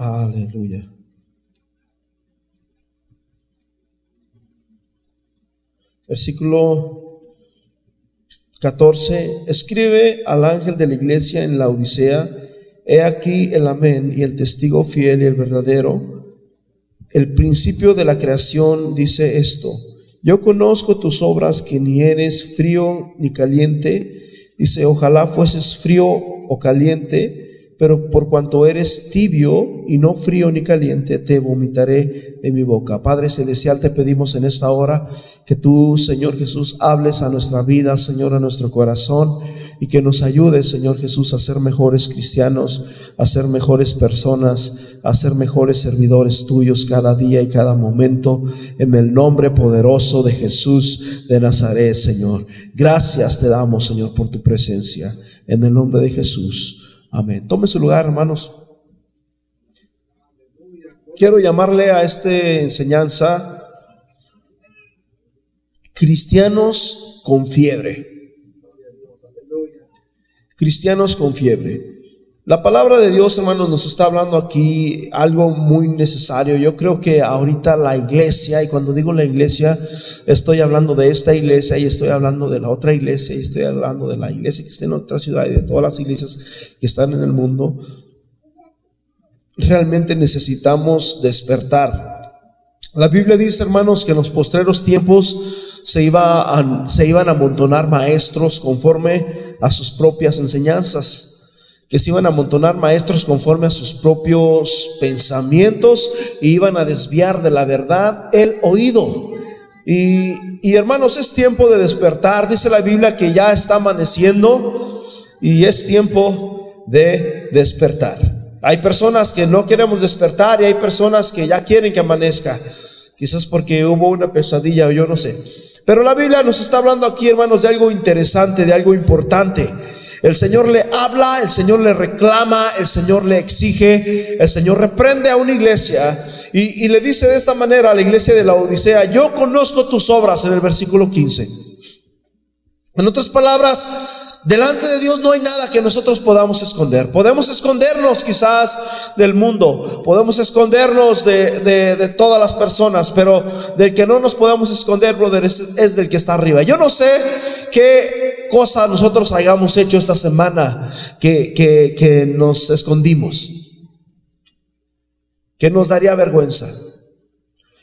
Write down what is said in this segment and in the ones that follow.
Aleluya. Versículo 14. Escribe al ángel de la iglesia en la Odisea. He aquí el amén y el testigo fiel y el verdadero. El principio de la creación dice esto. Yo conozco tus obras que ni eres frío ni caliente. Dice, ojalá fueses frío o caliente pero por cuanto eres tibio y no frío ni caliente, te vomitaré de mi boca. Padre Celestial, te pedimos en esta hora que tú, Señor Jesús, hables a nuestra vida, Señor, a nuestro corazón, y que nos ayudes, Señor Jesús, a ser mejores cristianos, a ser mejores personas, a ser mejores servidores tuyos cada día y cada momento, en el nombre poderoso de Jesús de Nazaret, Señor. Gracias te damos, Señor, por tu presencia, en el nombre de Jesús. Amén. Tome su lugar, hermanos. Quiero llamarle a esta enseñanza cristianos con fiebre. Cristianos con fiebre. La palabra de Dios, hermanos, nos está hablando aquí algo muy necesario. Yo creo que ahorita la iglesia, y cuando digo la iglesia, estoy hablando de esta iglesia y estoy hablando de la otra iglesia y estoy hablando de la iglesia que está en otra ciudad y de todas las iglesias que están en el mundo. Realmente necesitamos despertar. La Biblia dice, hermanos, que en los postreros tiempos se, iba se iban a amontonar maestros conforme a sus propias enseñanzas que se iban a amontonar maestros conforme a sus propios pensamientos y iban a desviar de la verdad el oído. Y, y, hermanos, es tiempo de despertar. Dice la Biblia que ya está amaneciendo y es tiempo de despertar. Hay personas que no queremos despertar y hay personas que ya quieren que amanezca. Quizás porque hubo una pesadilla o yo no sé. Pero la Biblia nos está hablando aquí, hermanos, de algo interesante, de algo importante. El Señor le habla, el Señor le reclama, el Señor le exige, el Señor reprende a una iglesia y, le dice de esta manera a la iglesia de la Odisea, yo conozco tus obras en el versículo 15. En otras palabras, Delante de Dios no hay nada que nosotros podamos esconder. Podemos escondernos quizás del mundo, podemos escondernos de, todas las personas, pero del que no nos podemos esconder, brother, es, del que está arriba. Yo no sé qué cosa nosotros hayamos hecho esta semana que, que nos escondimos, que nos daría vergüenza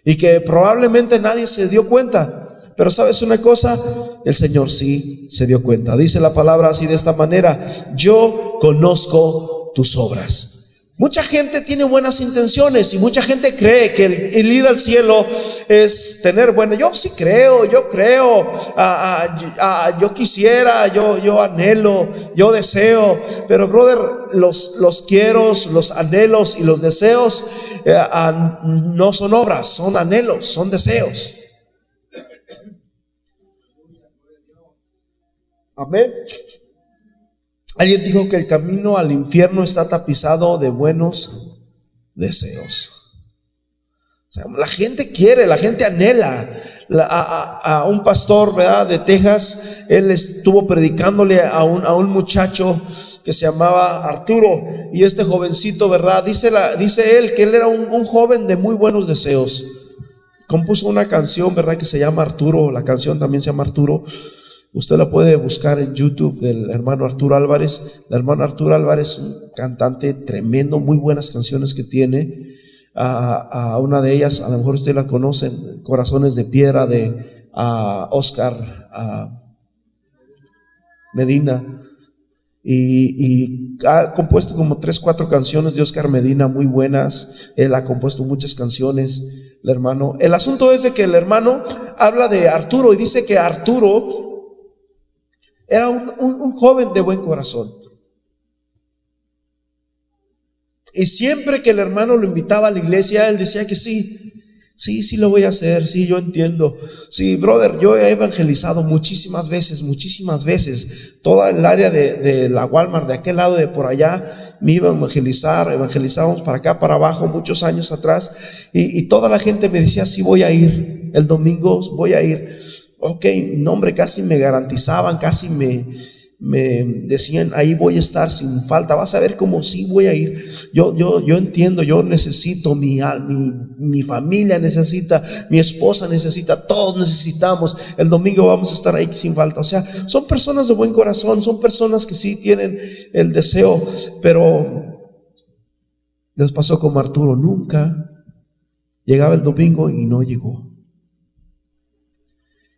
y que probablemente nadie se dio cuenta. Pero sabes una cosa, el Señor sí se dio cuenta. Dice la palabra así de esta manera, yo conozco tus obras. Mucha gente tiene buenas intenciones y mucha gente cree que el, ir al cielo es tener bueno. Yo sí creo, yo creo, ah, ah, ah, yo quisiera, yo, yo anhelo, yo deseo. Pero brother, los, los quiero, los anhelos y los deseos eh, no son obras, son anhelos, son deseos. Amén. Alguien dijo que el camino al infierno está tapizado de buenos deseos. la gente quiere, la gente anhela. a, un pastor ¿verdad? de Texas, él estuvo predicándole a un, a un muchacho que se llamaba Arturo. Y este jovencito, ¿verdad? Dice, la, dice él que él era un, un joven de muy buenos deseos. Compuso una canción, ¿verdad? Que se llama Arturo. La canción también se llama Arturo. Usted la puede buscar en YouTube del hermano Arturo Álvarez. El hermano Arturo Álvarez es un cantante tremendo, muy buenas canciones que tiene. A, una de ellas, a lo mejor usted la conoce, Corazones de Piedra de Oscar Medina. Y, ha compuesto como tres, cuatro canciones de Oscar Medina muy buenas. Él ha compuesto muchas canciones, el hermano. El asunto es de que el hermano habla de Arturo y dice que Arturo era un, joven de buen corazón. Y siempre que el hermano lo invitaba a la iglesia, él decía que sí, sí, sí lo voy a hacer, sí, yo entiendo. Sí, brother, yo he evangelizado muchísimas veces, muchísimas veces. Toda el área de, la Walmart, de aquel lado de por allá, me iba a evangelizar, evangelizábamos para acá, para abajo, muchos años atrás. Y, y toda la gente me decía, sí voy a ir, el domingo voy a ir ok, nombre casi me garantizaban, casi me, me decían, ahí voy a estar sin falta, vas a ver cómo sí voy a ir. Yo, yo, yo entiendo, yo necesito, mi, mi, mi familia necesita, mi esposa necesita, todos necesitamos. El domingo vamos a estar ahí sin falta. O sea, son personas de buen corazón, son personas que sí tienen el deseo, pero les pasó como Arturo, nunca llegaba el domingo y no llegó.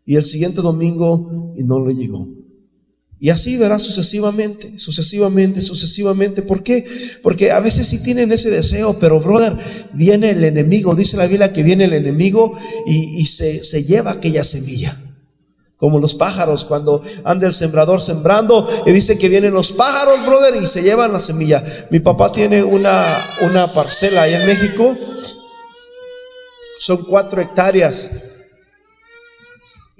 Y el siguiente domingo y no le llegó. Y así verá sucesivamente, sucesivamente, sucesivamente. ¿Por qué? Porque a veces sí tienen ese deseo, pero brother, viene el enemigo. Dice la Biblia que viene el enemigo y, se, se, lleva aquella semilla. Como los pájaros, cuando anda el sembrador sembrando y dice que vienen los pájaros, brother, y se llevan la semilla. Mi papá tiene una, una parcela allá en México. Son cuatro hectáreas.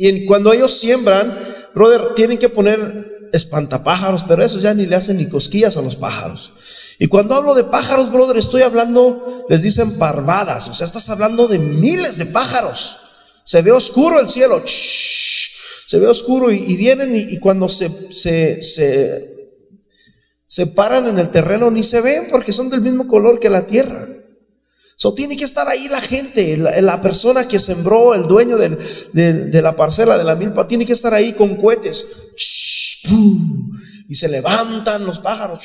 Y cuando ellos siembran, brother, tienen que poner espantapájaros, pero eso ya ni le hacen ni cosquillas a los pájaros. Y cuando hablo de pájaros, brother, estoy hablando, les dicen parvadas, o sea, estás hablando de miles de pájaros. Se ve oscuro el cielo, se ve oscuro y, vienen y, cuando se, se, se, se paran en el terreno ni se ven porque son del mismo color que la tierra. So, tiene que estar ahí la gente, la, persona que sembró, el dueño de la parcela, de la milpa, tiene que estar ahí con cohetes. y se levantan los pájaros.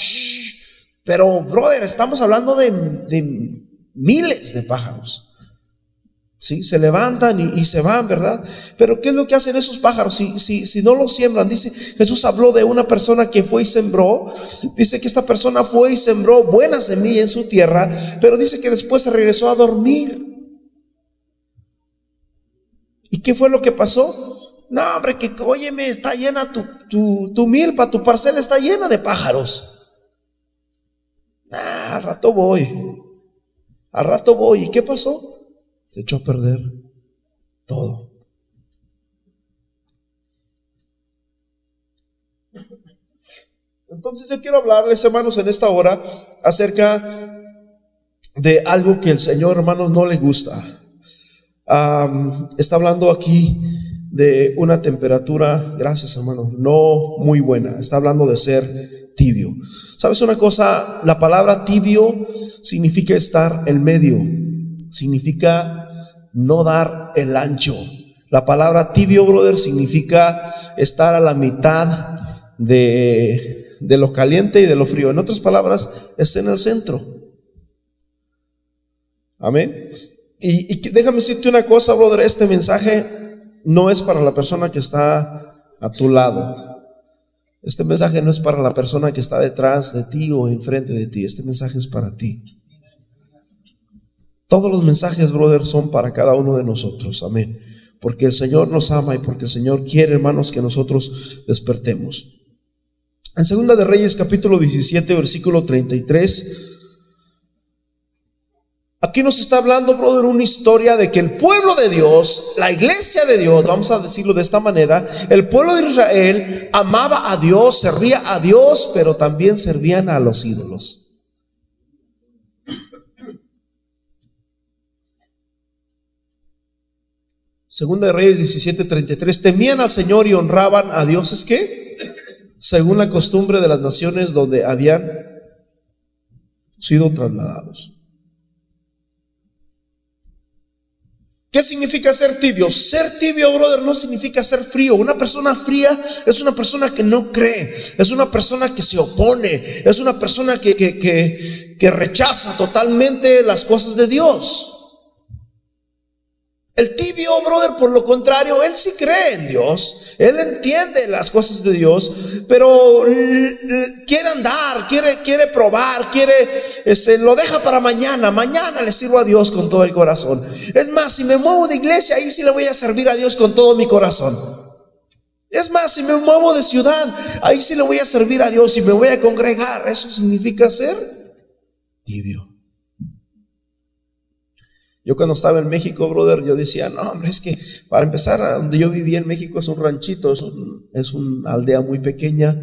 pero, brother, estamos hablando de, de miles de pájaros. ¿Sí? Se levantan y, se van, ¿verdad? Pero ¿qué es lo que hacen esos pájaros si, si, si no los siembran? Dice, Jesús habló de una persona que fue y sembró. Dice que esta persona fue y sembró buena semilla en su tierra, pero dice que después se regresó a dormir. ¿Y qué fue lo que pasó? No, hombre, que óyeme, está llena tu, tu, tu milpa, tu parcela está llena de pájaros. Ah, al rato voy. Al rato voy. ¿Y qué pasó? Se echó a perder todo. Entonces yo quiero hablarles, hermanos, en esta hora acerca de algo que el Señor, hermanos, no le gusta. está hablando aquí de una temperatura, gracias hermano, no muy buena. Está hablando de ser tibio. ¿Sabes una cosa? La palabra tibio significa estar en medio, significa no dar el ancho. La palabra tibio, brother, significa estar a la mitad de, de lo caliente y de lo frío. En otras palabras, es en el centro. Amén. Y, y, déjame decirte una cosa, brother, este mensaje no es para la persona que está a tu lado. Este mensaje no es para la persona que está detrás de ti o enfrente de ti. Este mensaje es para ti. Todos los mensajes, brother, son para cada uno de nosotros. Amén. Porque el Señor nos ama y porque el Señor quiere, hermanos, que nosotros despertemos. En Segunda de Reyes, capítulo 17, versículo 33. Aquí nos está hablando, brother, una historia de que el pueblo de Dios, la iglesia de Dios, vamos a decirlo de esta manera, el pueblo de Israel amaba a Dios, servía a Dios, pero también servían a los ídolos. Segunda de Reyes 17:33, temían al Señor y honraban a dioses que, según la costumbre de las naciones donde habían sido trasladados. ¿Qué significa ser tibio? Ser tibio, brother, no significa ser frío. Una persona fría es una persona que no cree, es una persona que se opone, es una persona que, que, que, que rechaza totalmente las cosas de Dios. El tibio, brother, por lo contrario, él sí cree en Dios, él entiende las cosas de Dios, pero quiere andar, quiere, quiere probar, quiere, este, lo deja para mañana, mañana le sirvo a Dios con todo el corazón. Es más, si me muevo de iglesia, ahí sí le voy a servir a Dios con todo mi corazón. Es más, si me muevo de ciudad, ahí sí le voy a servir a Dios y me voy a congregar. Eso significa ser tibio. Yo cuando estaba en México, brother, yo decía, no, hombre, es que para empezar, donde yo vivía en México es un ranchito, es, es una aldea muy pequeña,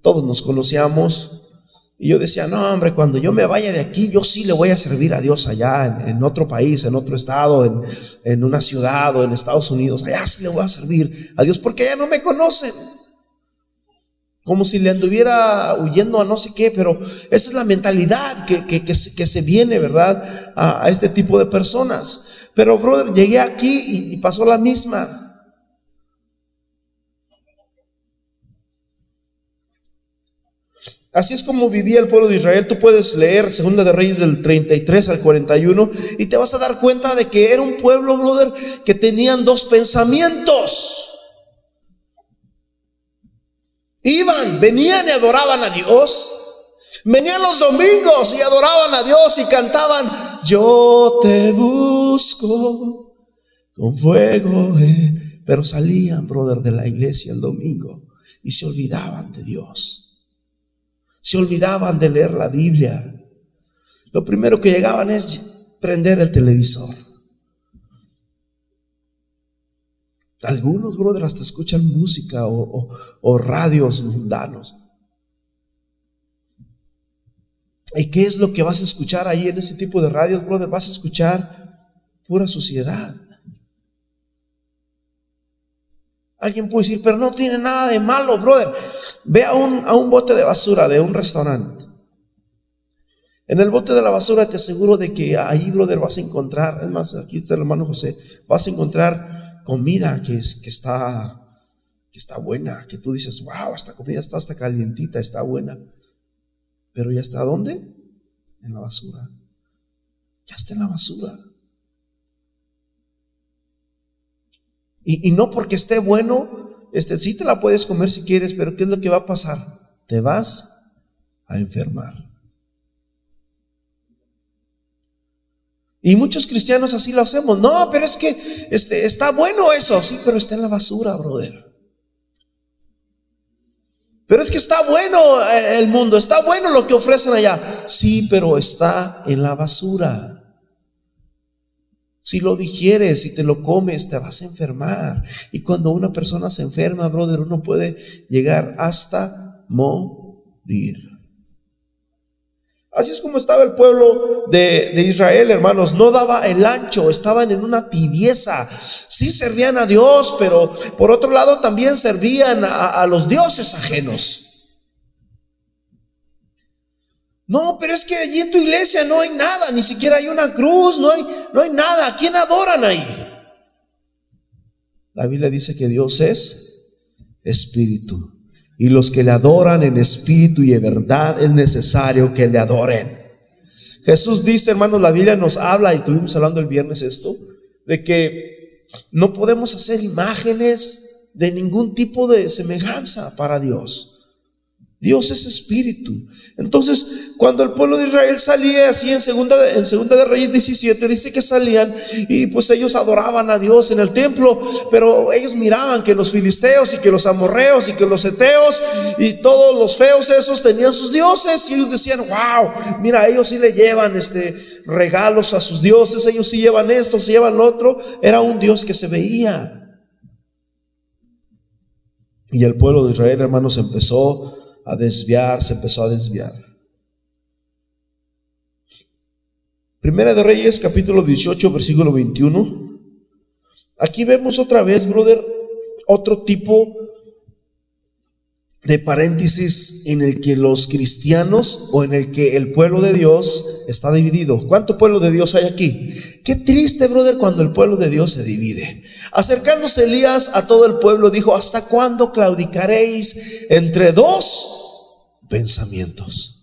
todos nos conocíamos. Y yo decía, no, hombre, cuando yo me vaya de aquí, yo sí le voy a servir a Dios allá, en, otro país, en otro estado, en, en, una ciudad o en Estados Unidos. Allá sí le voy a servir a Dios porque allá no me conocen. Como si le anduviera huyendo a no sé qué, pero esa es la mentalidad que, que, que, se, viene, ¿verdad? A, este tipo de personas. Pero, brother, llegué aquí y, pasó la misma. Así es como vivía el pueblo de Israel. Tú puedes leer Segunda de Reyes del 33 al 41 y te vas a dar cuenta de que era un pueblo, brother, que tenían dos pensamientos. Iban, venían y adoraban a Dios. Venían los domingos y adoraban a Dios y cantaban, yo te busco con fuego. Eh". Pero salían, brother, de la iglesia el domingo y se olvidaban de Dios. Se olvidaban de leer la Biblia. Lo primero que llegaban es prender el televisor. Algunos, brother, hasta escuchan música o, radios mundanos. ¿Y qué es lo que vas a escuchar ahí en ese tipo de radios, brother? Vas a escuchar pura suciedad. Alguien puede decir, pero no tiene nada de malo, brother. Ve a un, a un bote de basura de un restaurante. En el bote de la basura te aseguro de que ahí, brother, vas a encontrar, es más, aquí está el hermano José, vas a encontrar comida que, es, que, está, que está buena, que tú dices, wow, esta comida está hasta calientita, está buena. Pero ya está dónde? En la basura. Ya está en la basura. Y, y no porque esté bueno, este, sí te la puedes comer si quieres, pero ¿qué es lo que va a pasar? Te vas a enfermar. Y muchos cristianos así lo hacemos. No, pero es que este, está bueno eso. Sí, pero está en la basura, brother. Pero es que está bueno eh, el mundo, está bueno lo que ofrecen allá. Sí, pero está en la basura. Si lo digieres, si te lo comes, te vas a enfermar. Y cuando una persona se enferma, brother, uno puede llegar hasta morir. Así es como estaba el pueblo de, Israel, hermanos. No daba el ancho, estaban en una tibieza. Sí servían a Dios, pero por otro lado también servían a, los dioses ajenos. No, pero es que allí en tu iglesia no hay nada, ni siquiera hay una cruz, no hay, no hay nada. ¿A quién adoran ahí? La Biblia dice que Dios es espíritu y los que le adoran en espíritu y en verdad es necesario que le adoren. Jesús dice, hermanos, la Biblia nos habla, y estuvimos hablando el viernes esto, de que no podemos hacer imágenes de ningún tipo de semejanza para Dios. Dios es espíritu. Entonces, cuando el pueblo de Israel salía así en segunda, en segunda de Reyes 17, dice que salían y pues ellos adoraban a Dios en el templo, pero ellos miraban que los filisteos y que los amorreos y que los eteos y todos los feos esos tenían sus dioses y ellos decían, wow, mira, ellos sí le llevan este regalos a sus dioses, ellos sí llevan esto, sí llevan lo otro. Era un Dios que se veía. Y el pueblo de Israel, hermanos, empezó a desviar, se empezó a desviar. Primera de Reyes, capítulo 18, versículo 21. Aquí vemos otra vez, brother, otro tipo de paréntesis en el que los cristianos o en el que el pueblo de Dios está dividido. ¿Cuánto pueblo de Dios hay aquí? Qué triste, brother, cuando el pueblo de Dios se divide. Acercándose Elías a todo el pueblo, dijo, ¿hasta cuándo claudicaréis entre dos pensamientos?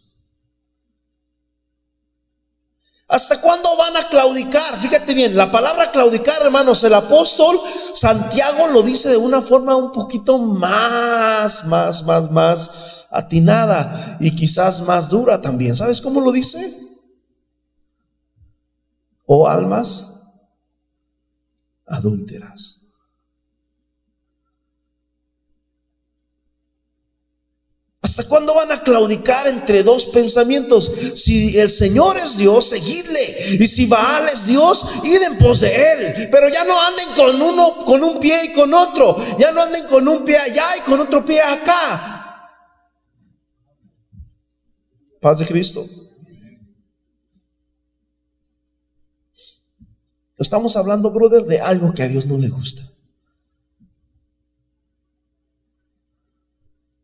¿Hasta cuándo van a claudicar? Fíjate bien, la palabra claudicar, hermanos, el apóstol Santiago lo dice de una forma un poquito más, más, más, más atinada y quizás más dura también. ¿Sabes cómo lo dice? O almas adúlteras. ¿Hasta cuándo van a claudicar entre dos pensamientos? Si el Señor es Dios, seguidle. Y si Baal es Dios, id en pos de él. Pero ya no anden con uno, con un pie y con otro. Ya no anden con un pie allá y con otro pie acá. Paz de Cristo. Estamos hablando, brother, de algo que a Dios no le gusta.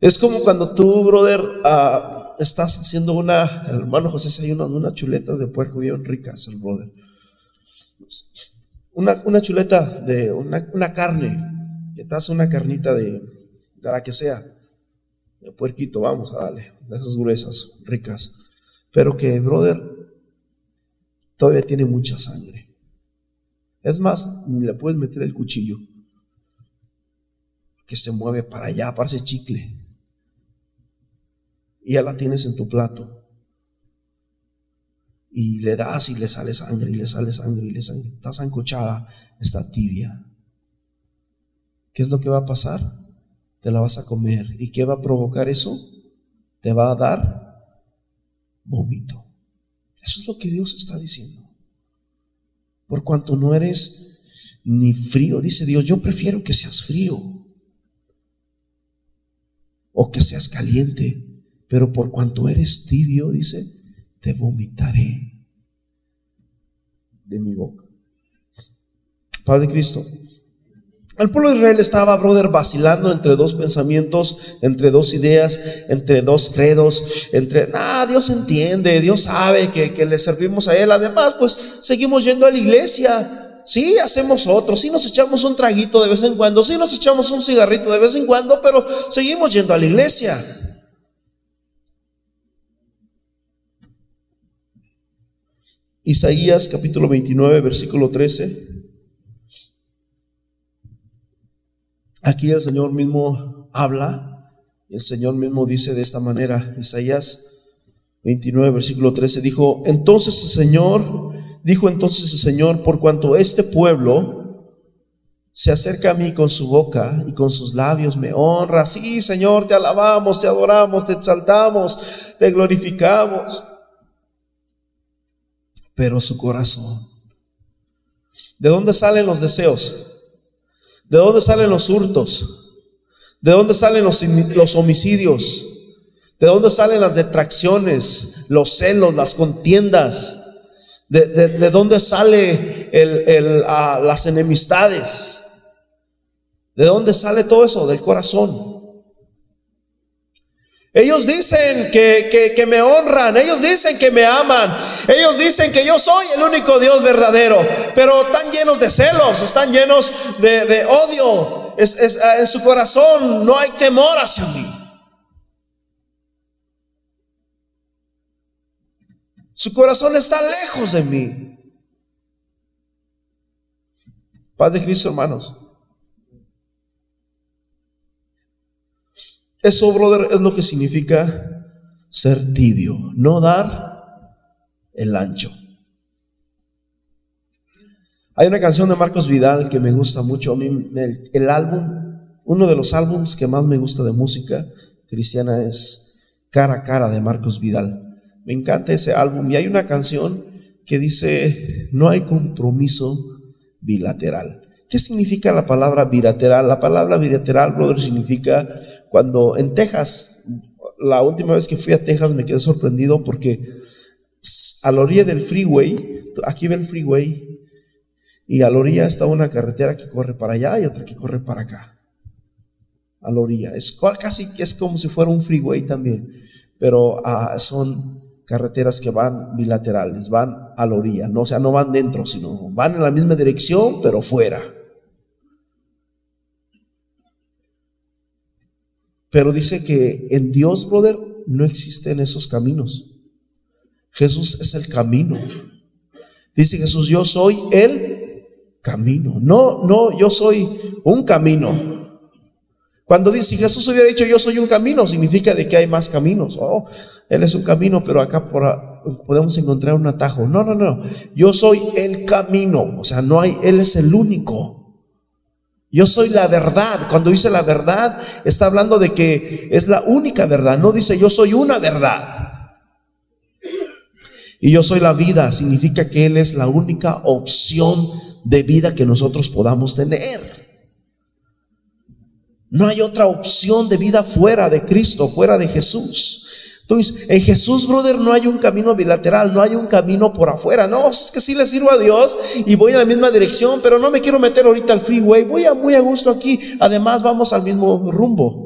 Es como cuando tú, brother, ah, estás haciendo una, hermano José se hay unas chuletas de puerco bien ricas, el brother. Una, una chuleta de una, una carne, que te hace una carnita de, de la que sea, de puerquito, vamos a darle, de esas gruesas, ricas. Pero que, brother, todavía tiene mucha sangre. Es más, ni le puedes meter el cuchillo, que se mueve para allá, parece chicle. Y ya la tienes en tu plato. Y le das y le sale sangre, y le sale sangre, y le sale. Está zancochada, está tibia. ¿Qué es lo que va a pasar? Te la vas a comer. ¿Y qué va a provocar eso? Te va a dar vómito. Eso es lo que Dios está diciendo. Por cuanto no eres ni frío, dice Dios, yo prefiero que seas frío o que seas caliente, pero por cuanto eres tibio, dice, te vomitaré de mi boca. Padre Cristo, el pueblo de Israel estaba, brother, vacilando entre dos pensamientos, entre dos ideas, entre dos credos, entre, ah, Dios entiende, Dios sabe que, que le servimos a Él. Además, pues seguimos yendo a la iglesia. Sí, hacemos otro, sí nos echamos un traguito de vez en cuando, sí nos echamos un cigarrito de vez en cuando, pero seguimos yendo a la iglesia. Isaías capítulo 29, versículo 13. Aquí el Señor mismo habla, el Señor mismo dice de esta manera, Isaías 29, versículo 13, dijo, entonces el Señor, dijo entonces el Señor, por cuanto este pueblo se acerca a mí con su boca y con sus labios me honra, sí Señor, te alabamos, te adoramos, te exaltamos, te glorificamos, pero su corazón, ¿de dónde salen los deseos? ¿De dónde salen los hurtos? ¿De dónde salen los, homicidios? ¿De dónde salen las detracciones, los celos, las contiendas? ¿De, dónde sale las enemistades? ¿De dónde sale todo eso? Del corazón. Ellos dicen que, me honran, ellos dicen que me aman, ellos dicen que yo soy el único Dios verdadero, pero están llenos de celos, están llenos de, odio, en su corazón no hay temor hacia mí. Su corazón está lejos de mí. Padre Cristo, hermanos. Eso, brother, es lo que significa ser tibio, no dar el ancho. Hay una canción de Marcos Vidal que me gusta mucho. A mí, el, álbum, uno de los álbums que más me gusta de música cristiana es Cara a Cara de Marcos Vidal. Me encanta ese álbum y hay una canción que dice, no hay compromiso bilateral. ¿Qué significa la palabra bilateral? La palabra bilateral, brother, significa cuando en Texas, la última vez que fui a Texas me quedé sorprendido porque a la orilla del freeway, aquí ve el freeway, y a la orilla está una carretera que corre para allá y otra que corre para acá. A la orilla. Es casi que es como si fuera un freeway también, pero ah, son carreteras que van bilaterales, van a la orilla, no, o sea, no van dentro, sino van en la misma dirección, pero fuera. Pero dice que en Dios, brother, no existen esos caminos. Jesús es el camino. Dice Jesús, yo soy el camino. No, no, yo soy un camino. Cuando dice, si Jesús hubiera dicho yo soy un camino, significa de que hay más caminos. Oh, Él es un camino, pero acá podemos encontrar un atajo. No, no, no. Yo soy el camino. O sea, no hay, Él es el único. Yo soy la verdad. Cuando dice la verdad, está hablando de que es la única verdad. No dice yo soy una verdad. Y yo soy la vida. Significa que Él es la única opción de vida que nosotros podamos tener. No hay otra opción de vida fuera de Cristo, fuera de Jesús. Entonces, en Jesús, brother, no hay un camino bilateral, no hay un camino por afuera. No, es que sí le sirvo a Dios y voy en la misma dirección, pero no me quiero meter ahorita al freeway. Voy a muy a gusto aquí. Además, vamos al mismo rumbo.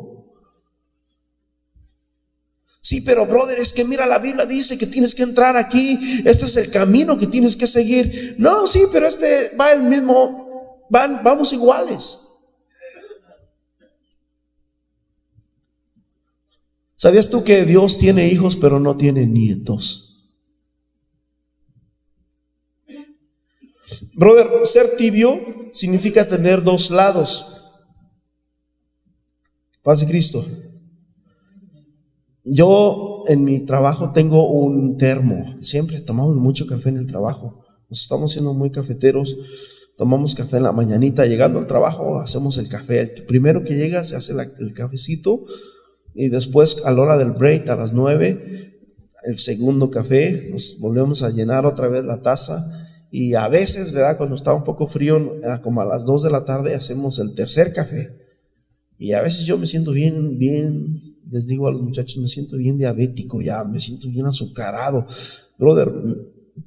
Sí, pero brother, es que mira, la Biblia dice que tienes que entrar aquí, este es el camino que tienes que seguir. No, sí, pero este va el mismo, van, vamos iguales. ¿Sabías tú que Dios tiene hijos pero no tiene nietos? Brother, ser tibio significa tener dos lados. Paz de Cristo. Yo en mi trabajo tengo un termo. Siempre tomamos mucho café en el trabajo. Nos estamos siendo muy cafeteros. Tomamos café en la mañanita. Llegando al trabajo, hacemos el café. El primero que llega se hace el cafecito. Y después, a la hora del break, a las nueve, el segundo café. Nos volvemos a llenar otra vez la taza. Y a veces, ¿verdad? Cuando está un poco frío, como a las dos de la tarde, hacemos el tercer café. Y a veces yo me siento bien, bien les digo a los muchachos, me siento bien diabético ya, me siento bien azucarado. Brother,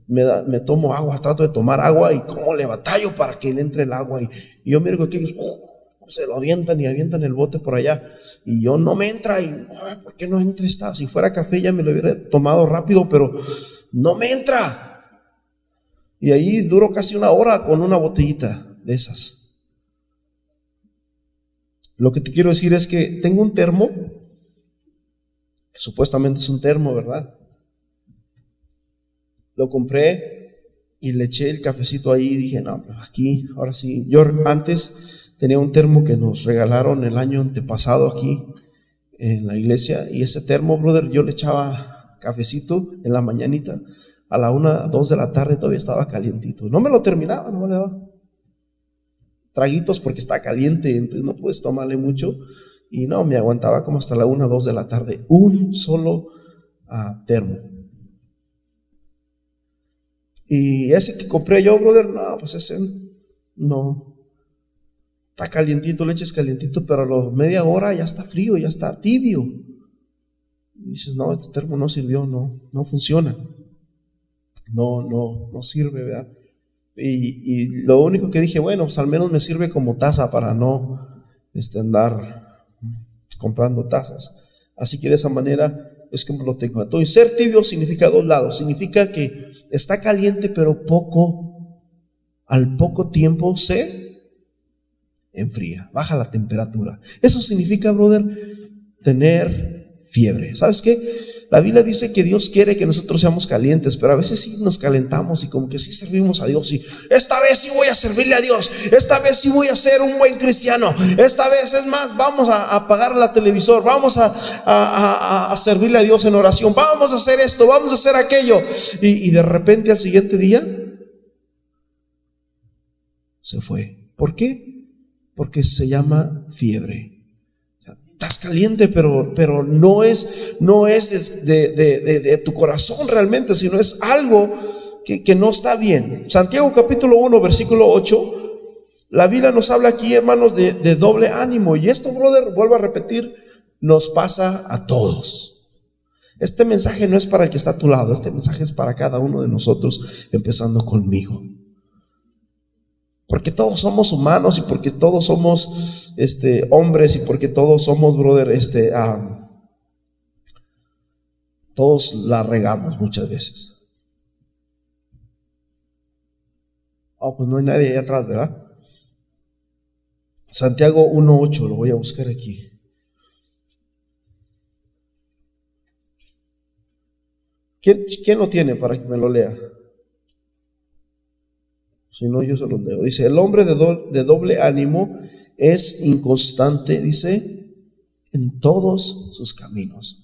me, me tomo agua, trato de tomar agua y cómo le batallo para que le entre el agua. Y, yo miro que aquellos uh, se lo avientan y avientan el bote por allá. Y yo no me entra y, ¿por qué no entra esta? Si fuera café ya me lo hubiera tomado rápido, pero no me entra. Y ahí duro casi una hora con una botellita de esas. Lo que te quiero decir es que tengo un termo supuestamente es un termo, ¿verdad? Lo compré y le eché el cafecito ahí y dije, no, pues aquí, ahora sí. Yo antes tenía un termo que nos regalaron el año antepasado aquí en la iglesia y ese termo, brother, yo le echaba cafecito en la mañanita. A la una, dos de la tarde todavía estaba calientito. No me lo terminaba, no me le daba traguitos porque está caliente, entonces no puedes tomarle mucho. Y no, me aguantaba como hasta la una, dos de la tarde. Un solo ah, termo. Y ese que compré yo, brother, no, pues ese no. Está calientito, leche es calientito, pero a la media hora ya está frío, ya está tibio. Dices, no, este termo no sirvió, no, no funciona. No, no, no sirve, ¿verdad? Y, y lo único que dije, bueno, pues al menos me sirve como taza para no este, andar comprando tazas. Así que de esa manera es como lo tengo. Entonces, ser tibio significa dos lados. Significa que está caliente, pero poco, al poco tiempo se enfría, baja la temperatura. Eso significa, brother, tener fiebre. ¿Sabes qué? La Biblia dice que Dios quiere que nosotros seamos calientes, pero a veces sí nos calentamos y como que sí servimos a Dios y esta vez sí voy a servirle a Dios, esta vez sí voy a ser un buen cristiano, esta vez es más, vamos a apagar la televisor, vamos a, servirle a Dios en oración, vamos a hacer esto, vamos a hacer aquello. Y, y de repente al siguiente día se fue. ¿Por qué? Porque se llama fiebre estás caliente, pero, pero no es, no es de, tu corazón realmente, sino es algo que, que, no está bien. Santiago capítulo 1, versículo 8, la Biblia nos habla aquí, hermanos, de, doble ánimo. Y esto, brother, vuelvo a repetir, nos pasa a todos. Este mensaje no es para el que está a tu lado, este mensaje es para cada uno de nosotros, empezando conmigo. Porque todos somos humanos y porque todos somos este, hombres y porque todos somos, brother, este, ah, todos la regamos muchas veces. Oh, pues no hay nadie ahí atrás, ¿verdad? Santiago 1.8, lo voy a buscar aquí. ¿Quién, ¿Quién lo tiene para que me lo lea? Si no, yo se los leo. Dice, el hombre de, doble ánimo es inconstante, dice, en todos sus caminos.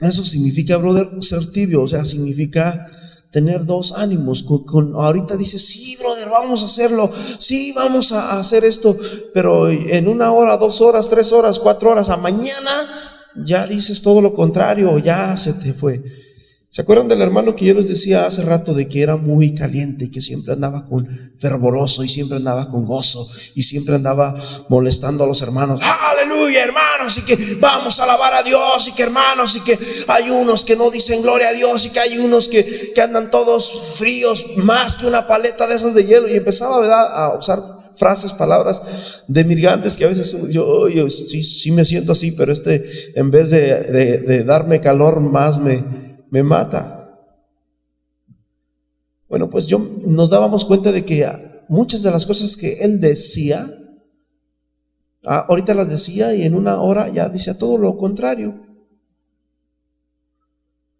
Eso significa, brother, ser tibio, o sea, significa tener dos ánimos. Con, ahorita dice, sí, brother, vamos a hacerlo, sí, vamos a hacer esto, pero en una hora, dos horas, tres horas, cuatro horas, a mañana, ya dices todo lo contrario, ya se te fue. ¿Se acuerdan del hermano que yo les decía hace rato de que era muy caliente y que siempre andaba con fervoroso y siempre andaba con gozo y siempre andaba molestando a los hermanos? Aleluya, hermanos, y que vamos a alabar a Dios y que hermanos y que hay unos que no dicen gloria a Dios y que hay unos que, que andan todos fríos más que una paleta de esas de hielo y empezaba ¿verdad? a usar frases, palabras de que a veces yo, yo sí, sí, me siento así, pero este en vez de, darme calor más me, me mata. Bueno, pues yo nos dábamos cuenta de que muchas de las cosas que él decía, ah, ahorita las decía y en una hora ya decía todo lo contrario.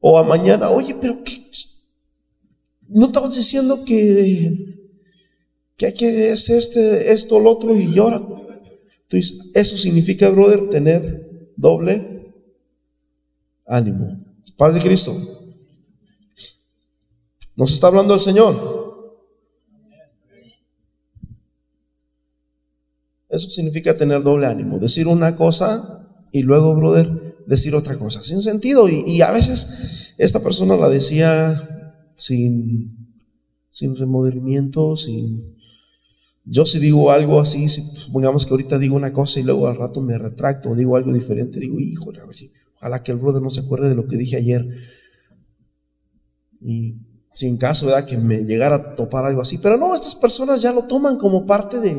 O a mañana, oye, pero ¿qué? ¿No estabas diciendo que, que hay que hacer este, esto, lo otro y llora? Entonces, eso significa, brother, tener doble ánimo. Paz de Cristo. Nos está hablando el Señor. Eso significa tener doble ánimo. Decir una cosa y luego, brother, decir otra cosa. Sin sentido. Y, a veces esta persona la decía sin, sin remordimiento, sin... Yo si digo algo así, si supongamos que ahorita digo una cosa y luego al rato me retracto o digo algo diferente, digo, híjole, ver si, ojalá que el brother no se acuerde de lo que dije ayer. Y sin caso, ¿verdad? Que me llegara a topar algo así. Pero no, estas personas ya lo toman como parte de...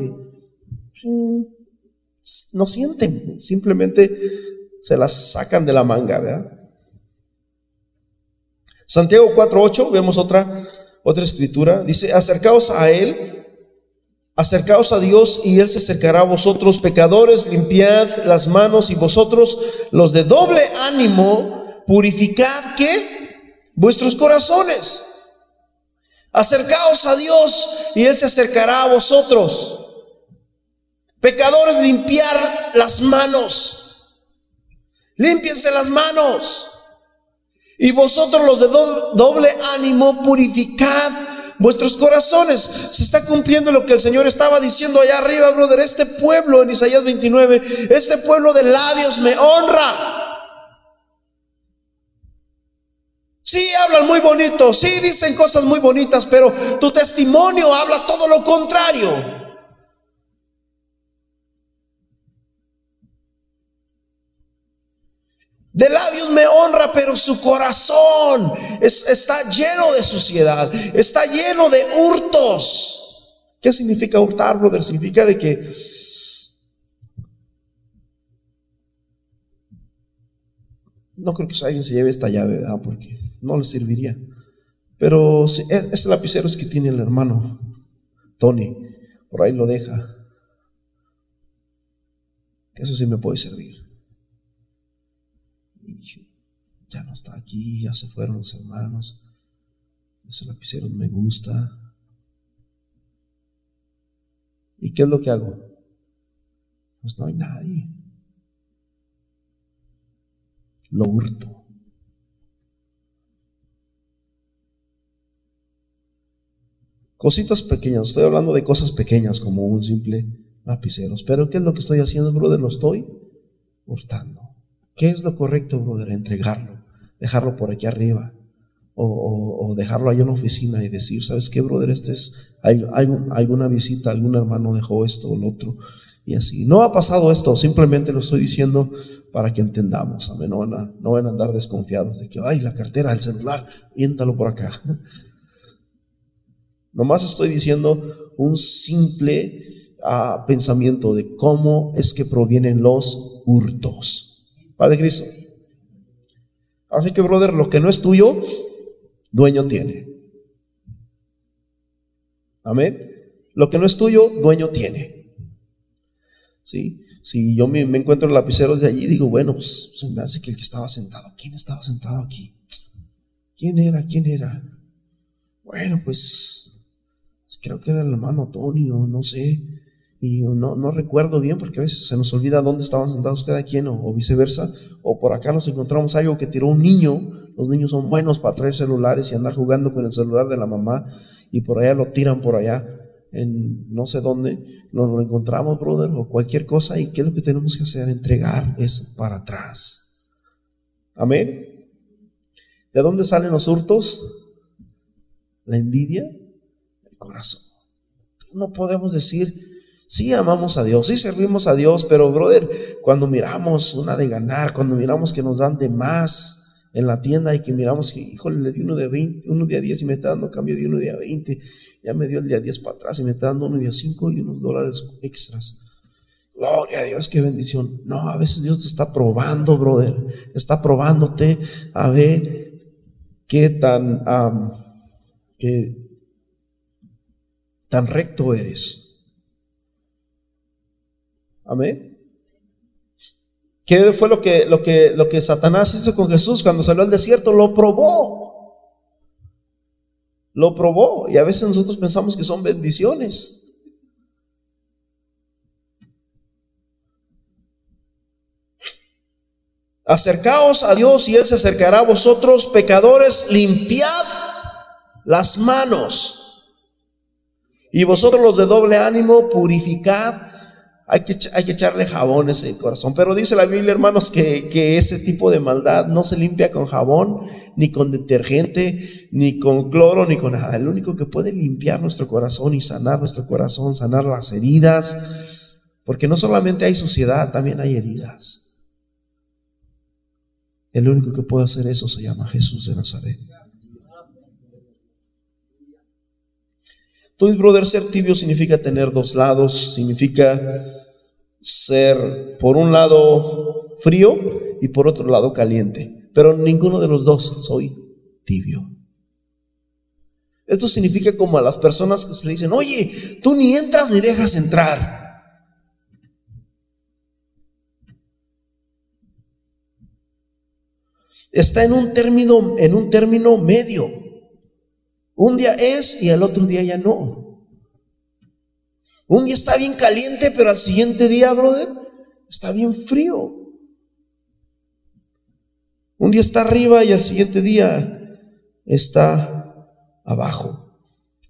Mm, no sienten, simplemente se las sacan de la manga, ¿verdad? Santiago 4.8, vemos otra, otra escritura, dice, acercaos a Él, acercaos a Dios y Él se acercará a vosotros, pecadores, limpiad las manos y vosotros, los de doble ánimo, purificad que vuestros corazones. Acercaos a Dios y Él se acercará a vosotros. Pecadores, limpiar las manos. Límpiense las manos. Y vosotros los de doble ánimo, purificad vuestros corazones. Se está cumpliendo lo que el Señor estaba diciendo allá arriba, brother. Este pueblo en Isaías 29, este pueblo de labios me honra. Sí, hablan muy bonito, sí dicen cosas muy bonitas, pero tu testimonio habla todo lo contrario. De labios me honra, pero su corazón está lleno de suciedad, está lleno de hurtos. ¿Qué significa hurtar, brother? Significa de que no creo que alguien se lleve esta llave, ¿verdad? Porque no le serviría. Pero ese e, lapicero es que tiene el hermano Tony, por ahí lo deja. Eso sí me puede servir no está aquí, ya se fueron los hermanos. Ese lapicero me gusta. ¿Y qué es lo que hago? Pues no hay nadie. Lo hurto. Cositas pequeñas, estoy hablando de cosas pequeñas como un simple lapicero. Pero ¿qué es lo que estoy haciendo, brother? Lo estoy hurtando. ¿Qué es lo correcto, brother? Entregarlo, dejarlo por aquí arriba. O, dejarlo ahí en la oficina y decir, ¿sabes qué, brother? Este es, hay, alguna visita, algún hermano dejó esto o lo otro. Y así. No ha pasado esto, simplemente lo estoy diciendo para que entendamos. Amén. No van a, no van a andar desconfiados de que, ay, la cartera, el celular, viéntalo por acá. Nomás estoy diciendo un simple ah, pensamiento de cómo es que provienen los hurtos. Padre Cristo. Así que, brother, lo que no es tuyo, dueño tiene. Amén. Lo que no es tuyo, dueño tiene. ¿Sí? Si yo me, encuentro lapiceros de allí, digo, bueno, pues se me hace que el que estaba sentado, ¿quién estaba sentado aquí? ¿Quién era? ¿Quién era? Bueno, pues creo que era el hermano Tony o no sé y no, no, recuerdo bien porque a veces se nos olvida dónde estaban sentados cada quien o, viceversa, o por acá nos encontramos algo que tiró un niño, los niños son buenos para traer celulares y andar jugando con el celular de la mamá y por allá lo tiran por allá en no sé dónde, nos lo encontramos, brother, o cualquier cosa y qué es lo que tenemos que hacer, entregar eso para atrás. Amén. ¿De dónde salen los hurtos? La envidia, el corazón. No podemos decir, Sí amamos a Dios, sí servimos a Dios, pero brother, cuando miramos una de ganar, cuando miramos que nos dan de más en la tienda y que miramos que, híjole, le di uno de 20, uno de 10 y me está dando cambio de uno de 20 ya me dio el día 10 para atrás y me está dando un día 5 y unos dólares extras. Gloria a Dios, qué bendición. No, a veces Dios te está probando, brother. Está probándote a ver qué tan, qué tan recto eres. Amén. ¿Qué fue lo que, lo que, lo que Satanás hizo con Jesús cuando salió al desierto? Lo probó. Lo probó. Y a veces nosotros pensamos que son bendiciones. Acercaos a Dios y Él se acercará a vosotros, pecadores, limpiad las manos. Y vosotros los de doble ánimo, purificad. Hay que, hay que echarle jabón a ese corazón. Pero dice la Biblia, hermanos, que, que ese tipo de maldad no se limpia con jabón, ni con detergente, ni con cloro, ni con nada. El único que puede limpiar nuestro corazón y sanar nuestro corazón, sanar las heridas, porque no solamente hay suciedad, también hay heridas. El único que puede hacer eso se llama Jesús de Nazaret. Entonces, brother, ser tibio significa tener dos lados, significa ser por un lado frío y por otro lado caliente. Pero ninguno de los dos soy tibio. Esto significa como a las personas que se le dicen, oye, tú ni entras ni dejas entrar. está en un término, en un término medio. Un día es y al otro día ya no. Un día está bien caliente, pero al siguiente día, brother, está bien frío. Un día está arriba y al siguiente día está abajo.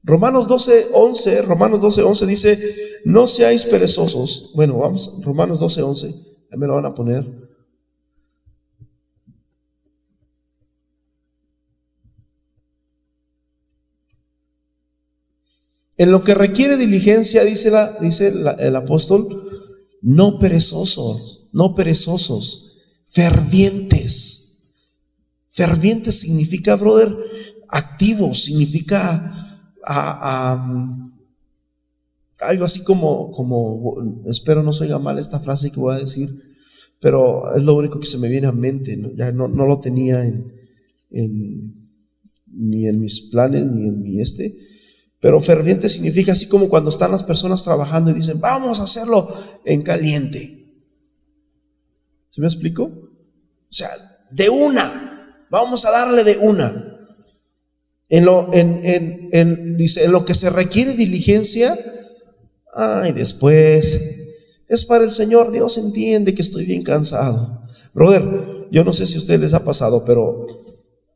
Romanos 12, 11, Romanos 12, 11 dice, no seáis perezosos. Bueno, vamos, Romanos 12, 11, ahí me lo van a poner. En lo que requiere diligencia, dice, el apóstol, no perezosos, no perezosos, fervientes. Fervientes significa, brother, activo, significa algo así como, como, espero no se oiga mal esta frase que voy a decir, pero es lo único que se me viene a mente, ya no, no, lo tenía en, ni en mis planes, ni en mi este pero ferviente significa así como cuando están las personas trabajando y dicen, vamos a hacerlo en caliente. ¿Se me explico? O sea, de una, vamos a darle de una. En lo, en, en, dice, en lo que se requiere diligencia, ay, después, es para el Señor, Dios entiende que estoy bien cansado. Brother, yo no sé si a ustedes les ha pasado, pero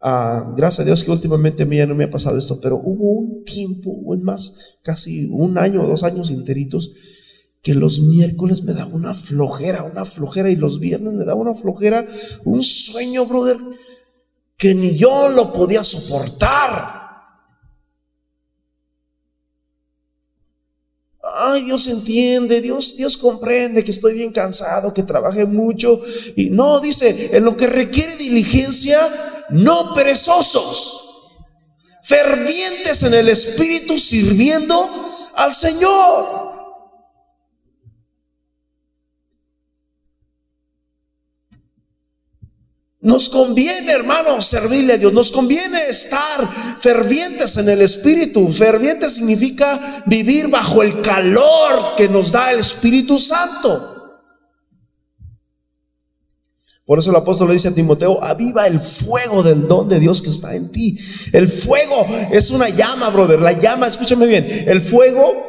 Ah, gracias a Dios que últimamente a mí ya no me ha pasado esto, pero hubo un tiempo, es más, casi un año o dos años interitos, que los miércoles me daba una flojera, una flojera, y los viernes me daba una flojera, un sueño, brother, que ni yo lo podía soportar. Ay, Dios entiende, Dios, Dios comprende que estoy bien cansado, que trabajé mucho. Y no, dice, en lo que requiere diligencia, no perezosos, fervientes en el Espíritu, sirviendo al Señor. Nos conviene, hermanos, servirle a Dios. Nos conviene estar fervientes en el Espíritu. Ferviente significa vivir bajo el calor que nos da el Espíritu Santo. Por eso el apóstol le dice a Timoteo, aviva el fuego del don de Dios que está en ti. El fuego es una llama, brother. La llama, escúchame bien, el fuego